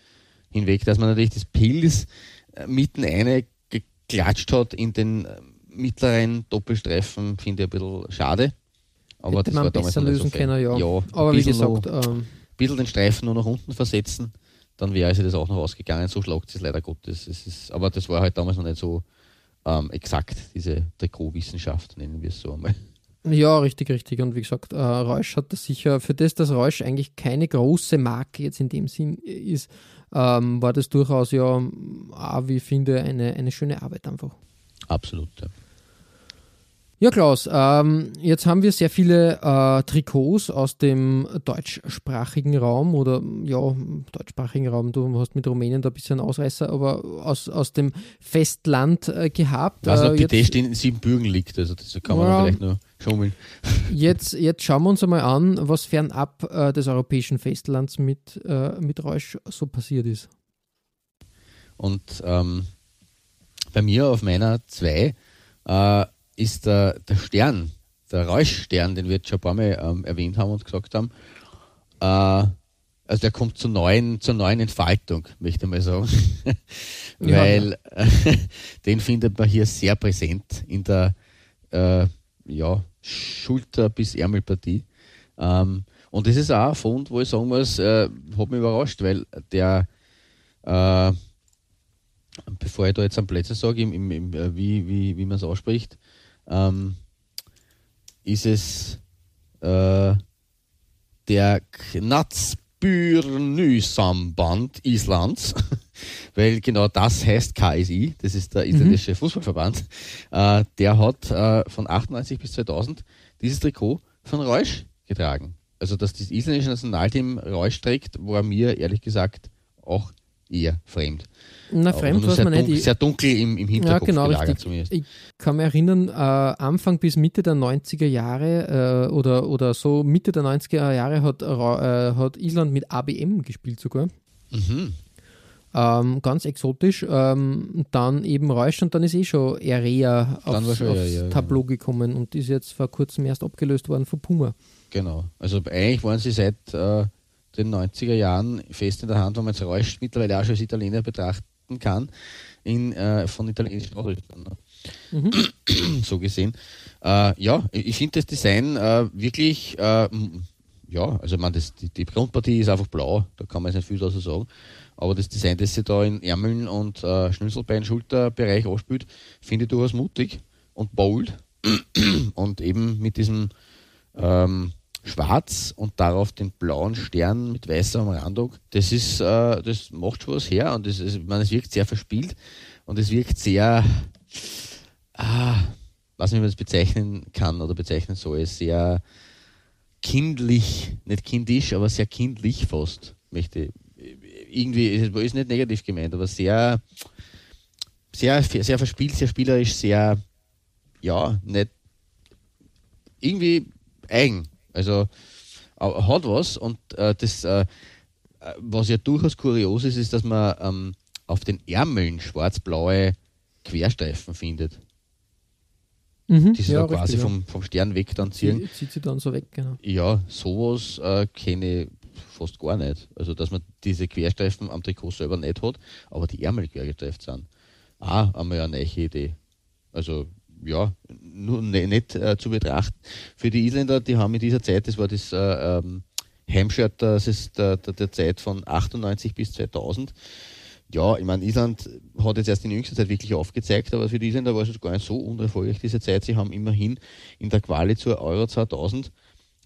[SPEAKER 4] hinweg, dass man natürlich das Pilz äh, mitten eine geklatscht hat in den äh, mittleren Doppelstreifen, finde ich ein bisschen schade.
[SPEAKER 3] Aber Hätte das man war damals besser lösen so können, ja.
[SPEAKER 4] ja
[SPEAKER 3] aber wie gesagt,
[SPEAKER 4] noch, ähm, ein bisschen den Streifen nur nach unten versetzen, dann wäre sie das auch noch ausgegangen. So schlagt es leider Gottes. Es ist, aber das war halt damals noch nicht so ähm, exakt, diese Trikotwissenschaft, nennen wir es so einmal.
[SPEAKER 3] Ja, richtig, richtig. Und wie gesagt, äh, Reusch hat das sicher, für das, dass Reusch eigentlich keine große Marke jetzt in dem Sinn ist, ähm, war das durchaus ja, wie ich finde, eine, eine schöne Arbeit einfach.
[SPEAKER 4] Absolut, ja.
[SPEAKER 3] Ja, Klaus, ähm, jetzt haben wir sehr viele äh, Trikots aus dem deutschsprachigen Raum oder ja, deutschsprachigen Raum, du hast mit Rumänien da ein bisschen Ausreißer, aber aus, aus dem Festland äh, gehabt.
[SPEAKER 4] Was also, äh, jetzt, in Siebenbürgen liegt, also das kann man ja, vielleicht nur schummeln. [laughs]
[SPEAKER 3] Jetzt, jetzt schauen wir uns einmal an, was fernab äh, des europäischen Festlands mit, äh, mit Reusch so passiert ist.
[SPEAKER 4] Und ähm, bei mir auf meiner 2 äh, ist der, der Stern, der Reuschstern, den wir jetzt schon ein paar Mal ähm, erwähnt haben und gesagt haben, äh, also der kommt zur neuen, zur neuen Entfaltung, möchte ich mal sagen. [laughs] Weil äh, [laughs] den findet man hier sehr präsent in der äh, ja, Schulter- bis Ärmelpartie. Ähm, und das ist auch ein Fund, wo ich sagen muss, äh, hat mich überrascht, weil der äh, bevor ich da jetzt am Plätze sage, im, im, im, äh, wie, wie, wie man es ausspricht, ähm, ist es äh, der Knatzbürnü-Samband Islands, [laughs] weil genau das heißt KSI, das ist der isländische mhm. Fußballverband, äh, der hat äh, von 98 bis 2000 dieses Trikot von Reusch getragen. Also, dass das isländische Nationalteam Reusch trägt, war mir ehrlich gesagt auch eher fremd.
[SPEAKER 3] Na,
[SPEAKER 4] Aber
[SPEAKER 3] fremd
[SPEAKER 4] sehr
[SPEAKER 3] man nicht. Ich-
[SPEAKER 4] Sehr dunkel im, im Hinterkopf
[SPEAKER 3] Ja, genau,
[SPEAKER 4] gelagert
[SPEAKER 3] richtig.
[SPEAKER 4] zumindest.
[SPEAKER 3] Ich kann mich erinnern, äh, Anfang bis Mitte der 90er Jahre äh, oder, oder so Mitte der 90er Jahre hat, Ra- äh, hat Island mit ABM gespielt sogar.
[SPEAKER 4] Mhm.
[SPEAKER 3] Ähm, ganz exotisch. Ähm, dann eben Reusch und dann ist eh schon Area
[SPEAKER 4] war
[SPEAKER 3] aufs,
[SPEAKER 4] schon
[SPEAKER 3] aufs
[SPEAKER 4] ja,
[SPEAKER 3] Tableau gekommen und ist jetzt vor kurzem erst abgelöst worden von Puma.
[SPEAKER 4] Genau. Also eigentlich waren sie seit äh, den 90er Jahren fest in der Hand, wenn man jetzt Reusch mittlerweile auch schon als Italiener betrachten kann, in, äh, von italienischen Ausrüstern. Ne? [clears throat] so gesehen. Äh, ja, ich finde das Design äh, wirklich, äh, ja, also man, das, die, die Grundpartie ist einfach blau, da kann man jetzt nicht viel dazu sagen. Aber das Design, das sie da in Ärmeln und äh, Schnürselbein, Schulterbereich anspielt, finde ich durchaus mutig und bold. [clears throat] und eben mit diesem ähm, Schwarz und darauf den blauen Stern mit weißem Randung. Das ist, äh, das macht schon was her und das ist, ich es wirkt sehr verspielt und es wirkt sehr, ah, was man das bezeichnen kann oder bezeichnen soll, sehr kindlich, nicht kindisch, aber sehr kindlich fast, möchte. Irgendwie, ist ist nicht negativ gemeint, aber sehr, sehr, sehr verspielt, sehr spielerisch, sehr, ja, nicht, irgendwie eigen. Also äh, hat was und äh, das, äh, was ja durchaus kurios ist, ist, dass man ähm, auf den Ärmeln schwarz-blaue Querstreifen findet,
[SPEAKER 3] Mhm,
[SPEAKER 4] die sie
[SPEAKER 3] ja,
[SPEAKER 4] da quasi
[SPEAKER 3] richtig,
[SPEAKER 4] vom, vom Stern weg dann ziehen.
[SPEAKER 3] Die zieht sie dann so weg, genau.
[SPEAKER 4] Ja, sowas äh, kenne ich fast gar nicht. Also, dass man diese Querstreifen am Trikot selber nicht hat, aber die Ärmel quergestreift sind. Auch einmal eine neue Idee. Also, ja, nur ne, nicht äh, zu betrachten. Für die Isländer, die haben in dieser Zeit, das war das äh, ähm, das ist der, der, der Zeit von 98 bis 2000. Ja, ich meine, Island hat jetzt erst in jüngster Zeit wirklich aufgezeigt, aber für die Isländer war es jetzt gar nicht so unerfolgreich diese Zeit. Sie haben immerhin in der Quali zur Euro 2000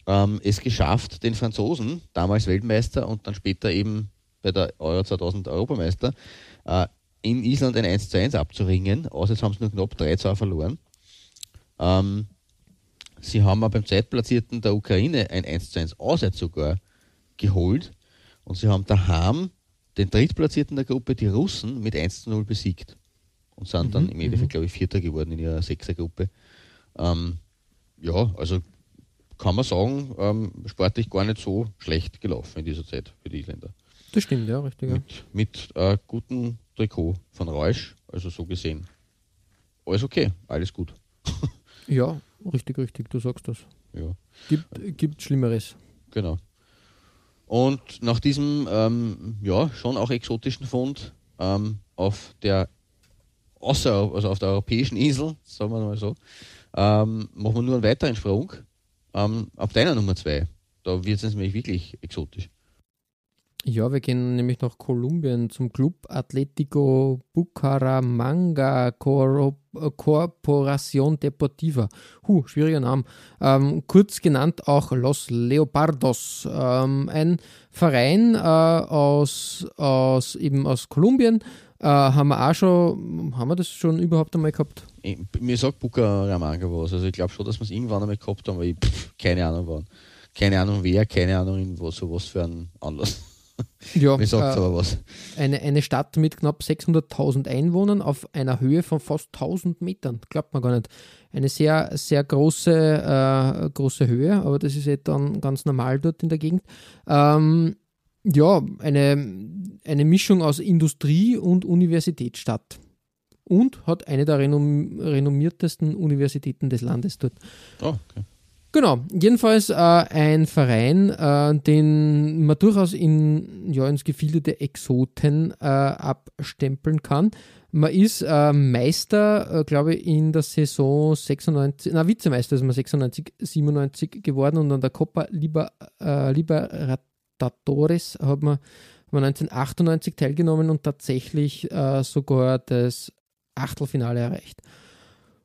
[SPEAKER 4] ähm, es geschafft, den Franzosen, damals Weltmeister und dann später eben bei der Euro 2000 Europameister, äh, in Island ein 1 zu 1 abzuringen. Außer jetzt haben sie nur knapp 3 zu 2 verloren. Ähm, sie haben auch beim Zweitplatzierten der Ukraine ein 1 zu 1 Auswärts sogar geholt und sie haben daheim den Drittplatzierten der Gruppe, die Russen, mit 1 zu 0 besiegt und sind dann im Endeffekt, glaube ich, Vierter geworden in ihrer Sechsergruppe. Ähm, ja, also kann man sagen, ähm, sportlich gar nicht so schlecht gelaufen in dieser Zeit für die Isländer.
[SPEAKER 3] Das stimmt, ja, richtig. Ja.
[SPEAKER 4] Mit, mit äh, gutem Trikot von Reusch, also so gesehen. Alles okay, alles gut. [laughs]
[SPEAKER 3] ja, richtig, richtig, du sagst das.
[SPEAKER 4] Ja,
[SPEAKER 3] Gibt, gibt Schlimmeres.
[SPEAKER 4] genau. Und nach diesem, ähm, ja, schon auch exotischen Fund ähm, auf der außer, also auf der europäischen Insel, sagen wir mal so, ähm, machen wir nur einen weiteren Sprung ähm, auf deiner Nummer zwei. Da wird es nämlich wirklich exotisch.
[SPEAKER 3] Ja, wir gehen nämlich nach Kolumbien zum Club Atlético Bucaramanga Cor Corporación Deportiva. Huh, schwieriger Name. Ähm, kurz genannt auch Los Leopardos. Ähm, ein Verein äh, aus, aus, eben aus Kolumbien. Äh, haben wir auch schon, haben wir das schon überhaupt einmal gehabt?
[SPEAKER 4] Ich, mir sagt Bucaramanga was. Also ich glaube schon, dass wir es irgendwann einmal gehabt haben, aber ich pff, keine Ahnung wann. Keine Ahnung wer, keine Ahnung in was, so was für einen Anlass. [laughs]
[SPEAKER 3] Ja,
[SPEAKER 4] Mir sagt
[SPEAKER 3] äh,
[SPEAKER 4] aber was.
[SPEAKER 3] eine, eine Stadt mit knapp 600.000 Einwohnern auf einer Höhe von fast 1000 Metern. Glaubt man gar nicht. Eine sehr, sehr große, äh, große Höhe, aber das ist eh dann ganz normal dort in der Gegend. Ähm, ja, eine, eine Mischung aus Industrie- und Universitätsstadt. Und hat eine der renom renommiertesten Universitäten des Landes dort.
[SPEAKER 4] Oh, okay.
[SPEAKER 3] Genau, jedenfalls äh, ein Verein, äh, den man durchaus in, ja, ins Gefilde der Exoten äh, abstempeln kann. Man ist äh, Meister, äh, glaube ich, in der Saison 96, na Vizemeister ist man 96, 97 geworden und an der Copa Liber, äh, Libertadores hat man, hat man 1998 teilgenommen und tatsächlich sogar das Achtelfinale erreicht.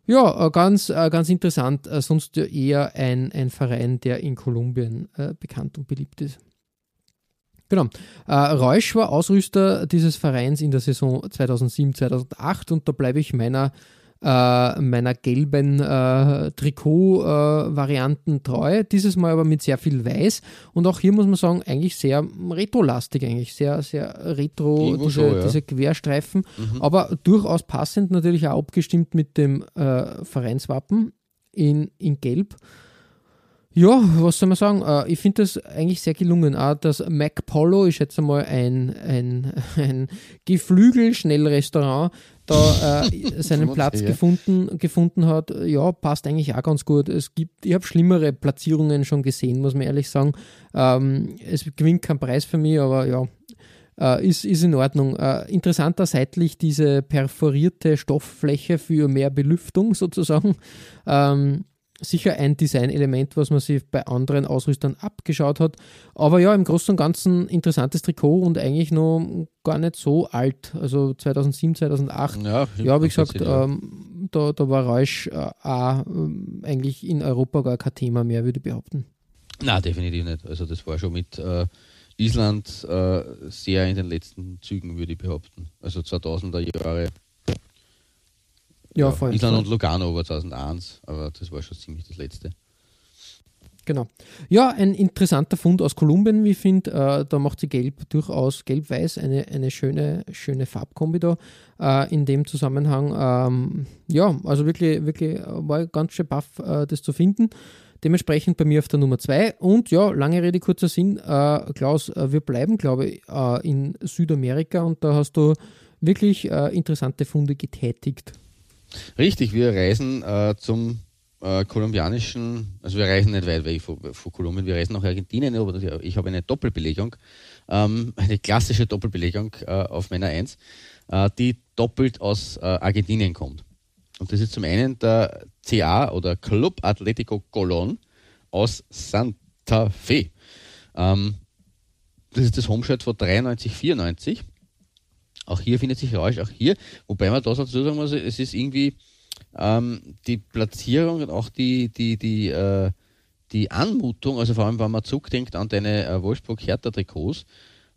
[SPEAKER 3] Ja, äh, ganz, äh, ganz interessant. Äh, sonst eher ein, ein Verein, der in Kolumbien bekannt und beliebt ist. Genau. Reusch war Ausrüster dieses Vereins in der Saison 2007, 2008 und da bleibe ich meiner äh, meiner gelben äh, Trikot-Varianten treu. Dieses Mal aber mit sehr viel Weiß. Und auch hier muss man sagen, eigentlich sehr retrolastig, eigentlich sehr, sehr retro, diese, schon, ja. diese Querstreifen. Mhm. Aber durchaus passend, natürlich auch abgestimmt mit dem äh, Vereinswappen in, in Gelb. Ja, was soll man sagen? Äh, ich finde das eigentlich sehr gelungen. Auch das Mac Polo ist jetzt einmal ein, ein, [laughs] ein Geflügel-Schnellrestaurant, da äh, [laughs] seinen Platz ja. gefunden, gefunden hat. Ja, passt eigentlich auch ganz gut. Es gibt, ich habe schlimmere Platzierungen schon gesehen, muss man ehrlich sagen. Ähm, es gewinnt kein Preis für mich, aber ja, äh, ist, ist in Ordnung. Äh, interessanter seitlich diese perforierte Stofffläche für mehr Belüftung sozusagen. Ähm, sicher ein Designelement, was man sich bei anderen Ausrüstern abgeschaut hat. Aber ja, im Großen und Ganzen interessantes Trikot und eigentlich noch gar nicht so alt. Also 2007, 2008. Ja, ja wie gesagt, ähm, da, da war Reusch äh, auch, äh, eigentlich in Europa gar kein Thema mehr, würde ich behaupten.
[SPEAKER 4] Na, definitiv nicht. Also das war schon mit äh, Island äh, sehr in den letzten Zügen, würde ich behaupten. Also 2000er Jahre ja, voll. Island und Lugano war 2001, aber das war schon ziemlich das letzte.
[SPEAKER 3] Genau. Ja, ein interessanter Fund aus Kolumbien, wie ich finde. Äh, da macht sie gelb durchaus gelb-weiß eine, eine schöne, schöne Farbkombi da äh, in dem Zusammenhang. Ähm, ja, also wirklich, wirklich war ganz schön baff, äh, das zu finden. Dementsprechend bei mir auf der Nummer 2. Und ja, lange Rede, kurzer Sinn. Äh, Klaus, äh, wir bleiben, glaube ich, äh, in Südamerika und da hast du wirklich interessante Funde getätigt.
[SPEAKER 4] Richtig, wir reisen äh, zum äh, kolumbianischen, also wir reisen nicht weit weg von, von, Kolumbien, wir reisen nach Argentinien, aber ich habe eine Doppelbelegung, ähm, eine klassische Doppelbelegung äh, auf Männer 1, äh, die doppelt aus äh, Argentinien kommt. Und das ist zum einen der CA oder Club Atletico Colón aus Santa Fe. Ähm, das ist das Homeshirt von 93, 94. Auch hier findet sich Rausch, auch hier, wobei man da dazu sagen muss, es ist irgendwie ähm, die Platzierung und auch die, die, die, äh, die Anmutung, also vor allem, wenn man zurückdenkt an deine äh, Wolfsburg-Hertha-Trikots,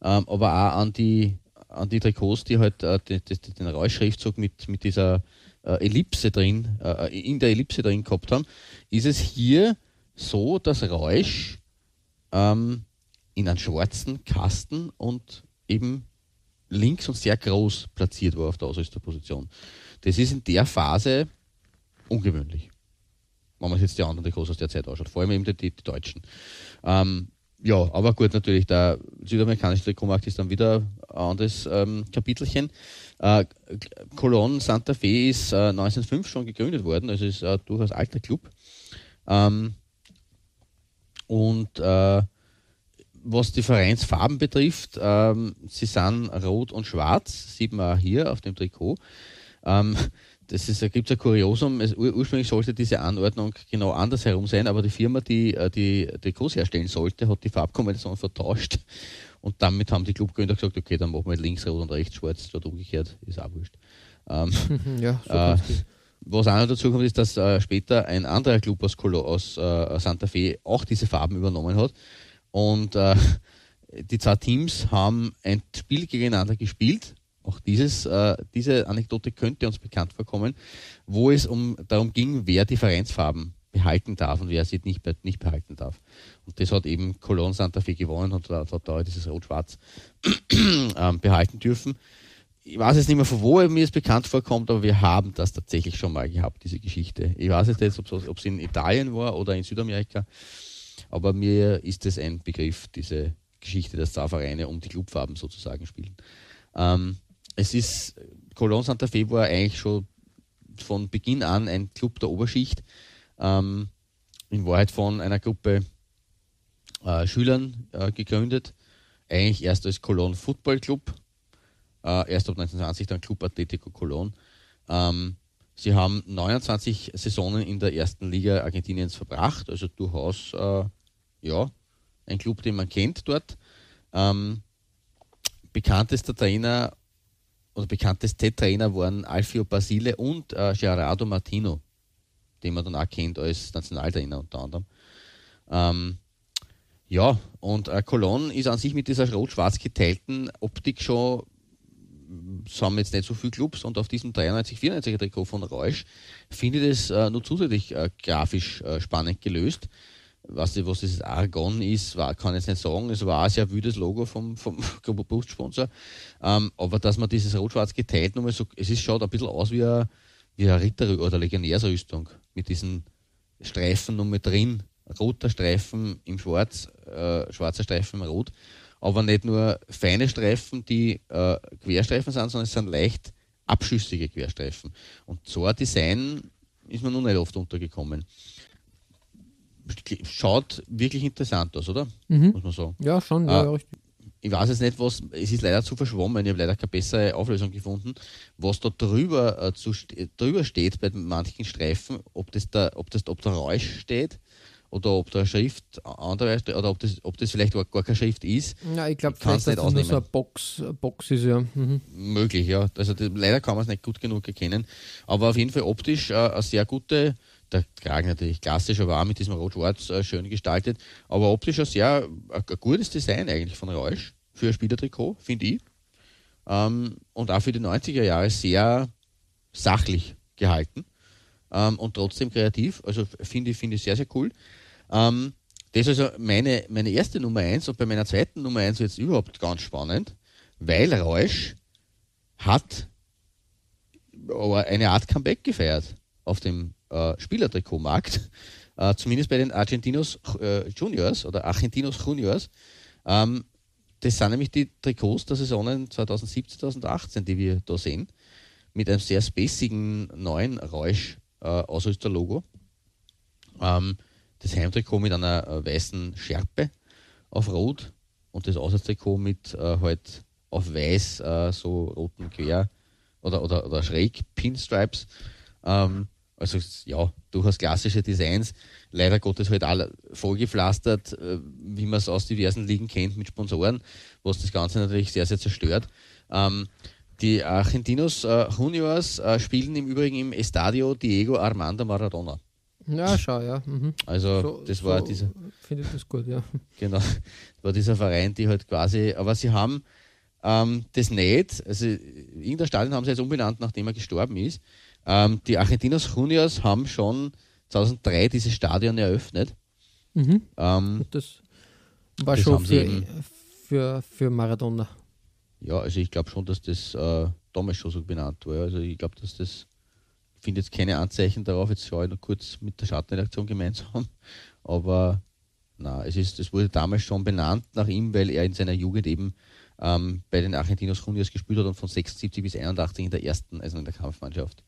[SPEAKER 4] ähm, aber auch an die, an die Trikots, die halt äh, die, die, den Rausch-Schriftzug mit, mit dieser äh, Ellipse drin, äh, in der Ellipse drin gehabt haben, ist es hier so, dass Rausch ähm, in einen schwarzen Kasten und eben links und sehr groß platziert war auf der Ausrüsterposition. Das ist in der Phase ungewöhnlich. Wenn man sich jetzt die anderen Trikots aus der Zeit anschaut, vor allem eben die, die, Deutschen. Ähm, ja, aber gut, natürlich, der südamerikanische Trikotmarkt ist dann wieder ein anderes ähm, Kapitelchen. Äh, Colon Santa Fe ist äh, 1905 schon gegründet worden, also ist äh, durchaus alter Club. Ähm, und äh, was die Vereinsfarben betrifft, ähm, sie sind rot und schwarz, sieht man auch hier auf dem Trikot. Ähm, das ist, da gibt es ein Kuriosum. Es, ur, ursprünglich sollte diese Anordnung genau andersherum sein, aber die Firma, die äh, die Trikots herstellen sollte, hat die Farbkombination vertauscht. Und damit haben die Clubgründer gesagt, okay, dann machen wir links rot und rechts schwarz, dort umgekehrt, ist auch wurscht. Ähm, [laughs] ja, so äh, was auch noch dazu kommt, ist, dass äh, später ein anderer Club aus, Colo, aus äh, Santa Fe auch diese Farben übernommen hat. Und äh, die zwei Teams haben ein Spiel gegeneinander gespielt. Auch dieses, äh, diese Anekdote könnte uns bekannt vorkommen, wo es um, darum ging, wer die Vereinsfarben behalten darf und wer sie nicht, nicht behalten darf. Und das hat eben Cologne Santa Fe gewonnen und hat, hat da dieses Rot-Schwarz [clears throat] ähm, behalten dürfen. Ich weiß jetzt nicht mehr, von wo mir es bekannt vorkommt, aber wir haben das tatsächlich schon mal gehabt, diese Geschichte. Ich weiß jetzt nicht, ob es in Italien war oder in Südamerika. Aber mir ist es ein Begriff, diese Geschichte, dass zwei Vereine um die Clubfarben sozusagen spielen. Ähm, es ist, Cologne Santa Fe war eigentlich schon von Beginn an ein Club der Oberschicht, ähm, in Wahrheit von einer Gruppe äh, Schülern äh, gegründet, eigentlich erst als Cologne Football Club, äh, erst ab 1920 dann Club Atletico Cologne. Ähm, sie haben 29 Saisonen in der ersten Liga Argentiniens verbracht, also durchaus äh, ja, ein Club, den man kennt dort. Ähm, bekanntester Trainer oder bekannteste Trainer waren Alfio Basile und äh, Gerardo Martino, den man dann auch kennt als Nationaltrainer unter anderem. Ähm, ja, und äh, Cologne ist an sich mit dieser rot-schwarz geteilten Optik schon haben jetzt nicht so viele Clubs und auf diesem 93-94er Trikot von Reusch finde ich das äh, nur zusätzlich äh, grafisch äh, spannend gelöst. Was, was dieses Argon ist, war, kann ich jetzt nicht sagen. Es war ein sehr wüdes Logo vom, vom [laughs] Brustsponsor. Ähm, aber dass man dieses Rot-Schwarz geteilt nochmal so, es ist, schaut ein bisschen aus wie eine, wie eine Ritter- oder Legionärsrüstung mit diesen Streifen nochmal drin. Roter Streifen im Schwarz, äh, schwarzer Streifen im Rot aber nicht nur feine Streifen, die äh, Querstreifen sind, sondern es sind leicht abschüssige Querstreifen. Und so ein Design ist mir noch nicht oft untergekommen. Schaut wirklich interessant aus, oder?
[SPEAKER 3] Mhm.
[SPEAKER 4] Muss man sagen.
[SPEAKER 3] Ja, schon, ja,
[SPEAKER 4] äh. Ich weiß jetzt nicht, was, es ist leider zu verschwommen, ich habe leider keine bessere Auflösung gefunden, was da drüber, äh, zu, drüber steht bei manchen Streifen, ob das da, ob das, ob da Rausch steht oder ob da Schrift andere oder ob das, ob das vielleicht gar, gar keine Schrift ist.
[SPEAKER 3] Ja, ich glaube, vielleicht, dass
[SPEAKER 4] nicht
[SPEAKER 3] das nur so eine Box, eine Box ist, ja. Mhm.
[SPEAKER 4] Möglich, ja. Also das, leider kann man es nicht gut genug erkennen. Aber auf jeden Fall optisch äh, eine sehr gute, der Kragen natürlich klassisch, aber auch mit diesem Rot-Schwarz äh, schön gestaltet. Aber optisch ein sehr ein, ein gutes Design eigentlich von Rausch für ein Spielertrikot, finde ich. Ähm, und auch für die 90er Jahre sehr sachlich gehalten ähm, und trotzdem kreativ. Also finde ich, finde ich sehr, sehr cool. Ähm, das ist also meine, meine erste Nummer 1 und bei meiner zweiten Nummer 1 wird es überhaupt ganz spannend, weil Reusch hat aber eine Art Comeback gefeiert auf dem äh, Spielertrikotmarkt, äh, zumindest bei den Argentinos äh, Juniors oder Argentinos Juniors. Ähm, das sind nämlich die Trikots der Saisonen 2017, 2018, die wir da sehen, mit einem sehr spacigen neuen Reusch äh, Ausrüsterlogo. Ähm, das Heimtrikot mit einer äh, weißen Schärpe auf Rot und das Auswärtstrikot mit äh, halt auf weiß äh, so roten Quer oder, oder, oder schräg Pinstripes. Ähm, also ja, durchaus klassische Designs. Leider Gottes halt alle vollgepflastert, äh, wie man es aus diversen Ligen kennt, mit Sponsoren, was das Ganze natürlich sehr, sehr zerstört. Ähm, die Argentinos äh, Juniors äh, spielen im Übrigen im Estadio Diego Armando Maradona.
[SPEAKER 3] Ja, schau, ja. Mhm.
[SPEAKER 4] Also
[SPEAKER 3] So-
[SPEAKER 4] das war
[SPEAKER 3] so
[SPEAKER 4] dieser,
[SPEAKER 3] Finde ich das gut, ja.
[SPEAKER 4] genau, war dieser Verein, die halt quasi, aber sie haben ähm, das nicht, also in der Stadion haben sie jetzt umbenannt, nachdem er gestorben ist. Ähm, die Argentinos Juniors haben schon 2003 dieses Stadion eröffnet.
[SPEAKER 3] Mhm.
[SPEAKER 4] Ähm,
[SPEAKER 3] Das war
[SPEAKER 4] Das
[SPEAKER 3] schon für,
[SPEAKER 4] eben-
[SPEAKER 3] für, für Maradona.
[SPEAKER 4] ja, also ich glaube schon, dass das äh, damals schon so benannt war. Also ich glaube, dass das, ich finde jetzt keine Anzeichen darauf, jetzt schaue ich noch kurz mit der Schattenredaktion gemeinsam, [laughs] aber na, es ist, es wurde damals schon benannt nach ihm, weil er in seiner Jugend eben ähm, bei den Argentinos Juniors gespielt hat und von 76 bis 81 in der ersten, also in der Kampfmannschaft.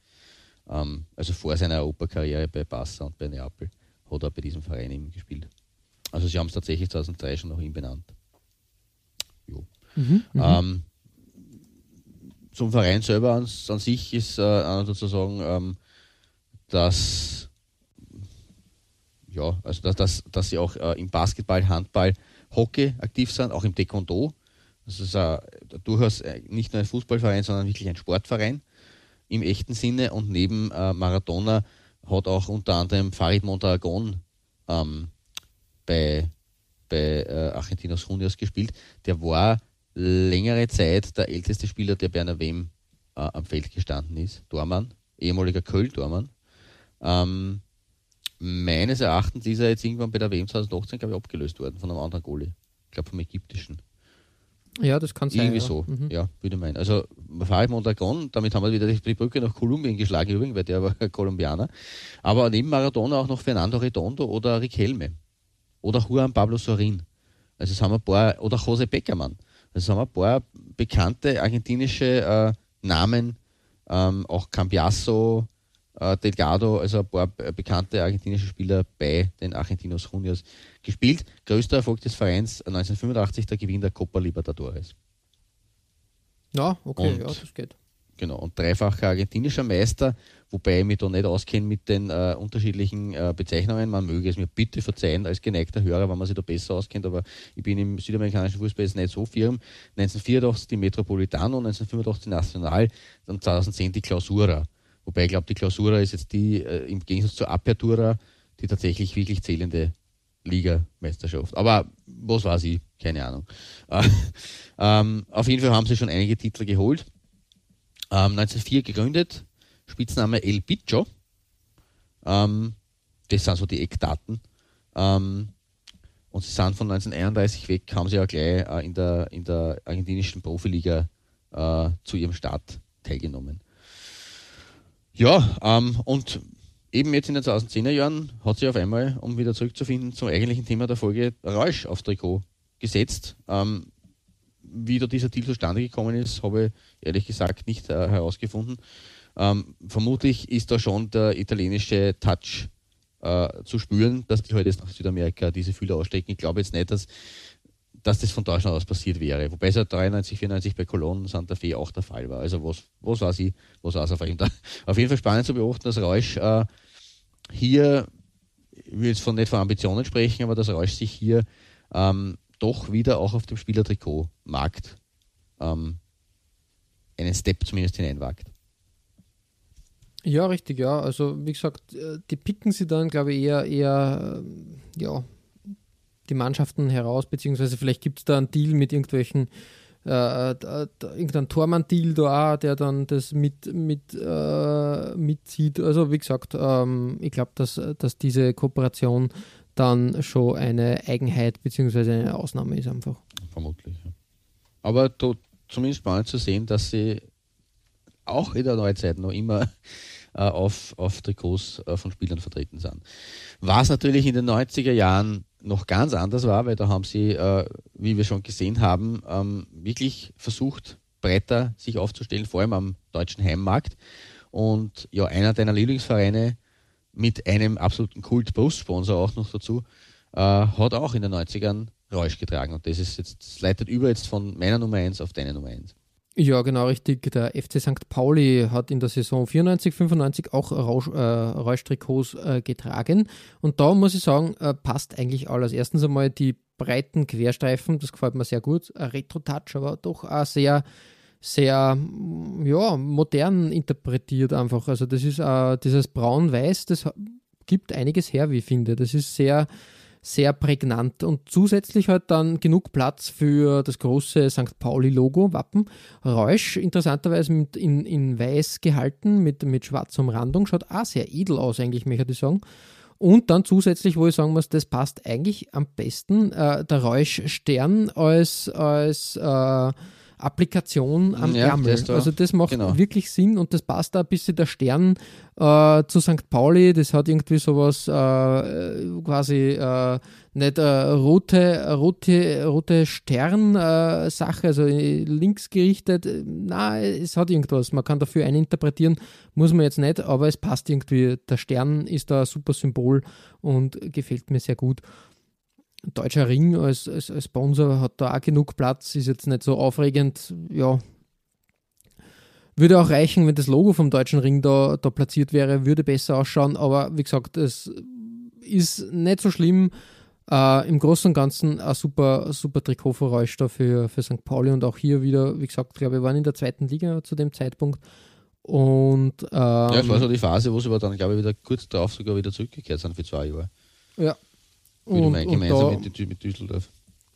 [SPEAKER 4] Ähm, also vor seiner Europakarriere bei Barca und bei Neapel hat er bei diesem Verein eben gespielt. Also sie haben es tatsächlich 2003 schon nach ihm benannt. Jo. Ähm, zum Verein selber an, an sich ist äh, sozusagen, ähm, dass ja, also dass, dass, dass sie auch äh, im Basketball, Handball, Hockey aktiv sind, auch im Taekwondo. Das ist äh, durchaus äh, nicht nur ein Fußballverein, sondern wirklich ein Sportverein im echten Sinne. Und neben äh, Maradona hat auch unter anderem Farid Mondragon ähm, bei, bei äh, Argentinos Juniors gespielt. Der war längere Zeit der älteste Spieler, der bei einer WM äh, am Feld gestanden ist. Dormann, ehemaliger Köln-Dormann. Ähm, meines Erachtens ist er jetzt irgendwann bei der WM 2018, glaube ich, abgelöst worden von einem anderen Goalie. Ich glaube vom ägyptischen.
[SPEAKER 3] Ja, das kann sein.
[SPEAKER 4] Irgendwie
[SPEAKER 3] ja.
[SPEAKER 4] so,
[SPEAKER 3] Mhm.
[SPEAKER 4] ja, würde ich meinen. Also Farid Mondragon, damit haben wir wieder die Brücke nach Kolumbien geschlagen, übrigens, weil der war [laughs] Kolumbianer. Aber neben Maradona auch noch Fernando Redondo oder Riquelme. Oder Juan Pablo Sorin. Also es haben ein paar, oder Jose Beckermann. Also es haben ein paar bekannte argentinische äh, Namen, ähm, auch Cambiasso, äh, Delgado, also ein paar bekannte argentinische Spieler bei den Argentinos Juniors gespielt. Größter Erfolg des Vereins 1985 der Gewinn der Copa Libertadores.
[SPEAKER 3] Ja, okay,
[SPEAKER 4] Und-
[SPEAKER 3] ja, das geht.
[SPEAKER 4] Genau, und dreifacher argentinischer Meister, wobei ich mich da nicht auskenne mit den äh, unterschiedlichen äh, Bezeichnungen. Man möge es mir bitte verzeihen als geneigter Hörer, wenn man sich da besser auskennt, aber ich bin im südamerikanischen Fußball jetzt nicht so firm. 1984 die Metropolitano, 1985 die Nacional, dann 2010 die Clausura. Wobei ich glaube, die Clausura ist jetzt die, äh, im Gegensatz zur Apertura, die tatsächlich wirklich zählende Ligameisterschaft. Aber was weiß ich? Keine Ahnung. Äh, [laughs] ähm, auf jeden Fall haben sie schon einige Titel geholt. Ähm, 1904 gegründet, Spitzname El Bicho. Ähm, das sind so die Eckdaten. Ähm, und sie sind von 1931 weg, haben sie ja gleich äh, in, der, in der argentinischen Profiliga äh, zu ihrem Start teilgenommen. Ja, ähm, und eben jetzt in den 2010er Jahren hat sich auf einmal, um wieder zurückzufinden zum eigentlichen Thema der Folge, Rausch auf Trikot gesetzt. Ähm, wie da dieser Deal zustande gekommen ist, habe ich ehrlich gesagt nicht äh, herausgefunden. Ähm, vermutlich ist da schon der italienische Touch äh, zu spüren, dass die heute halt jetzt nach Südamerika diese Fühler ausstecken. Ich glaube jetzt nicht, dass, dass das von Deutschland aus passiert wäre. Wobei es ja 93, 94 bei Cologne Santa Fe auch der Fall war. Also was, was war sie, was war es auf jeden Fall. [laughs] Auf jeden Fall spannend zu beobachten, dass Rausch äh, hier, ich will jetzt von, nicht von Ambitionen sprechen, aber dass Rausch sich hier ähm, doch wieder auch auf dem Spielertrikot-Markt ähm, einen Step zumindest hineinwagt.
[SPEAKER 3] Ja, richtig, ja. Also wie gesagt, äh, die picken sie dann, glaube ich, eher, eher äh, ja, die Mannschaften heraus, beziehungsweise vielleicht gibt es da einen Deal mit irgendwelchen äh, irgendein Tormann-Deal da der dann das mit, mit, äh, mitzieht. Also wie gesagt, ähm, ich glaube, dass, dass diese Kooperation dann schon eine Eigenheit bzw. eine Ausnahme ist einfach.
[SPEAKER 4] Vermutlich. Ja. Aber to, zumindest spannend zu sehen, dass sie auch in der Neuzeit noch immer äh, auf, auf Trikots äh, von Spielern vertreten sind. Was natürlich in den 90er Jahren noch ganz anders war, weil da haben sie, äh, wie wir schon gesehen haben, ähm, wirklich versucht, breiter sich aufzustellen, vor allem am deutschen Heimmarkt. Und ja, einer deiner Lieblingsvereine mit einem absoluten Kult-Brustsponsor auch noch dazu, äh, hat auch in den 90ern Rausch getragen. Und das ist jetzt, das leitet über jetzt von meiner Nummer 1 auf deine Nummer 1.
[SPEAKER 3] Ja, genau richtig. Der FC St. Pauli hat in der Saison 94, 95 auch Rausch, äh, äh, getragen. Und da muss ich sagen, äh, passt eigentlich alles. Erstens einmal die breiten Querstreifen, das gefällt mir sehr gut. Retro-Touch, aber doch auch sehr, sehr ja, modern interpretiert einfach. Also das ist äh, dieses Braun-Weiß, das gibt einiges her, wie ich finde. Das ist sehr sehr prägnant und zusätzlich halt dann genug Platz für das große St. Pauli-Logo, Wappen. Reusch, interessanterweise mit in, in weiß gehalten, mit, mit schwarzer Umrandung, schaut auch sehr edel aus, eigentlich, möchte ich sagen. Und dann zusätzlich, wo ich sagen muss, das passt eigentlich am besten, äh, der Reusch-Stern als, als äh, Applikation am ja, Ärmel. Das also das macht genau. wirklich Sinn und das passt da ein bisschen der Stern äh, zu St. Pauli. Das hat irgendwie sowas äh, quasi äh, nicht eine rote, rote, rote Stern-Sache, also links gerichtet. Nein, es hat irgendwas. Man kann dafür eininterpretieren, muss man jetzt nicht, aber es passt irgendwie. Der Stern ist da ein super Symbol und gefällt mir sehr gut. Deutscher Ring als, als, als Sponsor hat da auch genug Platz, ist jetzt nicht so aufregend. Ja, würde auch reichen, wenn das Logo vom Deutschen Ring da, da platziert wäre, würde besser ausschauen, aber wie gesagt, es ist nicht so schlimm. Äh, Im Großen und Ganzen ein super, super Trikot für für, für St. Pauli und auch hier wieder, wie gesagt, glaube ich, waren in der zweiten Liga zu dem Zeitpunkt. Und, ähm, ja,
[SPEAKER 4] es war so die Phase, wo sie aber dann, glaube ich, wieder kurz darauf sogar wieder zurückgekehrt sind für zwei Jahre.
[SPEAKER 3] Ja,
[SPEAKER 4] und, und gemeinsam da, mit, mit Düsseldorf.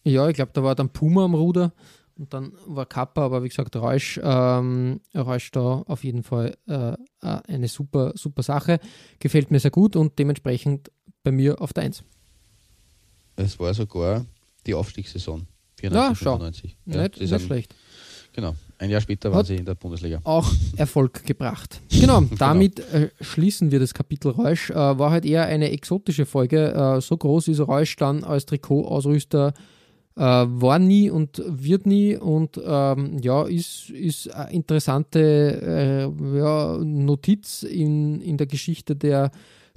[SPEAKER 3] Ja, ich glaube, da war dann Puma am Ruder und dann war Kappa, aber wie gesagt, Reusch, ähm, Reusch da auf jeden Fall äh, eine super, super Sache. Gefällt mir sehr gut und dementsprechend bei mir auf der 1.
[SPEAKER 4] Es war sogar die Aufstiegssaison.
[SPEAKER 3] 94, ja, 95. Ja, nicht, nicht schlecht.
[SPEAKER 4] Genau. Ein Jahr später waren sie in der Bundesliga.
[SPEAKER 3] Auch Erfolg gebracht. Genau, [laughs] genau, damit äh, schließen wir das Kapitel Reusch. Äh, war halt eher eine exotische Folge. Äh, so groß ist Reusch dann als Trikotausrüster äh, war nie und wird nie und ähm, ja, ist, ist eine interessante äh, ja, Notiz in, in der Geschichte der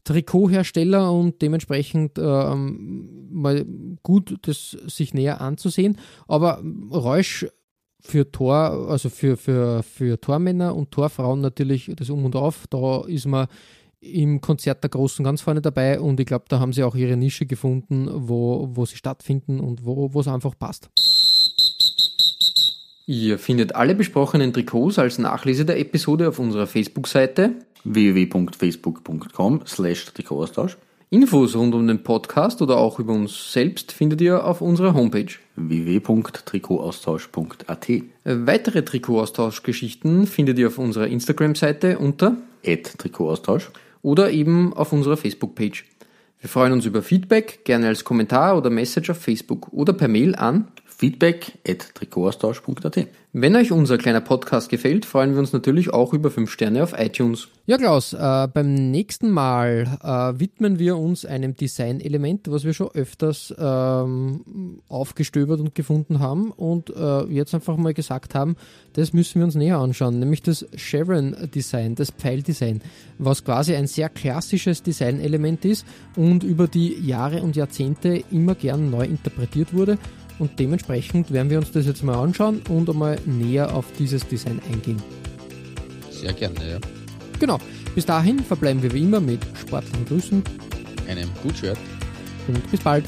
[SPEAKER 3] Trikothersteller und dementsprechend ähm, mal gut, das sich näher anzusehen. Aber Reusch für Tor, also für, für, für Tormänner und Torfrauen natürlich das Um und Auf. Da ist man im Konzert der Großen ganz vorne dabei und ich glaube, da haben sie auch ihre Nische gefunden, wo, wo sie stattfinden und wo, es einfach passt. Ihr findet alle besprochenen Trikots als Nachlese der Episode auf unserer Facebook-Seite
[SPEAKER 4] www.facebook.com slash Trikotaustausch
[SPEAKER 3] Infos rund um den Podcast oder auch über uns selbst findet ihr auf unserer Homepage
[SPEAKER 5] www.trikotaustausch.at.
[SPEAKER 3] Weitere Trikotaustauschgeschichten findet ihr auf unserer Instagram-Seite unter
[SPEAKER 5] Trikotaustausch
[SPEAKER 3] oder eben auf unserer Facebook-Page. Wir freuen uns über Feedback, gerne als Kommentar oder Message auf Facebook oder per Mail an
[SPEAKER 5] feedback at trikotaustausch.at.
[SPEAKER 3] Wenn euch unser kleiner Podcast gefällt, freuen wir uns natürlich auch über 5 Sterne auf iTunes. Ja, Klaus, äh, beim nächsten Mal äh, widmen wir uns einem Designelement, was wir schon öfters ähm, aufgestöbert und gefunden haben und äh, jetzt einfach mal gesagt haben, das müssen wir uns näher anschauen, nämlich das Chevron-Design, das Pfeildesign, was quasi ein sehr klassisches Designelement ist und über die Jahre und Jahrzehnte immer gern neu interpretiert wurde und dementsprechend werden wir uns das jetzt mal anschauen und einmal näher auf dieses Design eingehen.
[SPEAKER 4] Sehr gerne, ja.
[SPEAKER 3] Genau. Bis dahin verbleiben wir wie immer mit sportlichen Grüßen.
[SPEAKER 4] Einem Gut Shirt.
[SPEAKER 3] Und bis bald.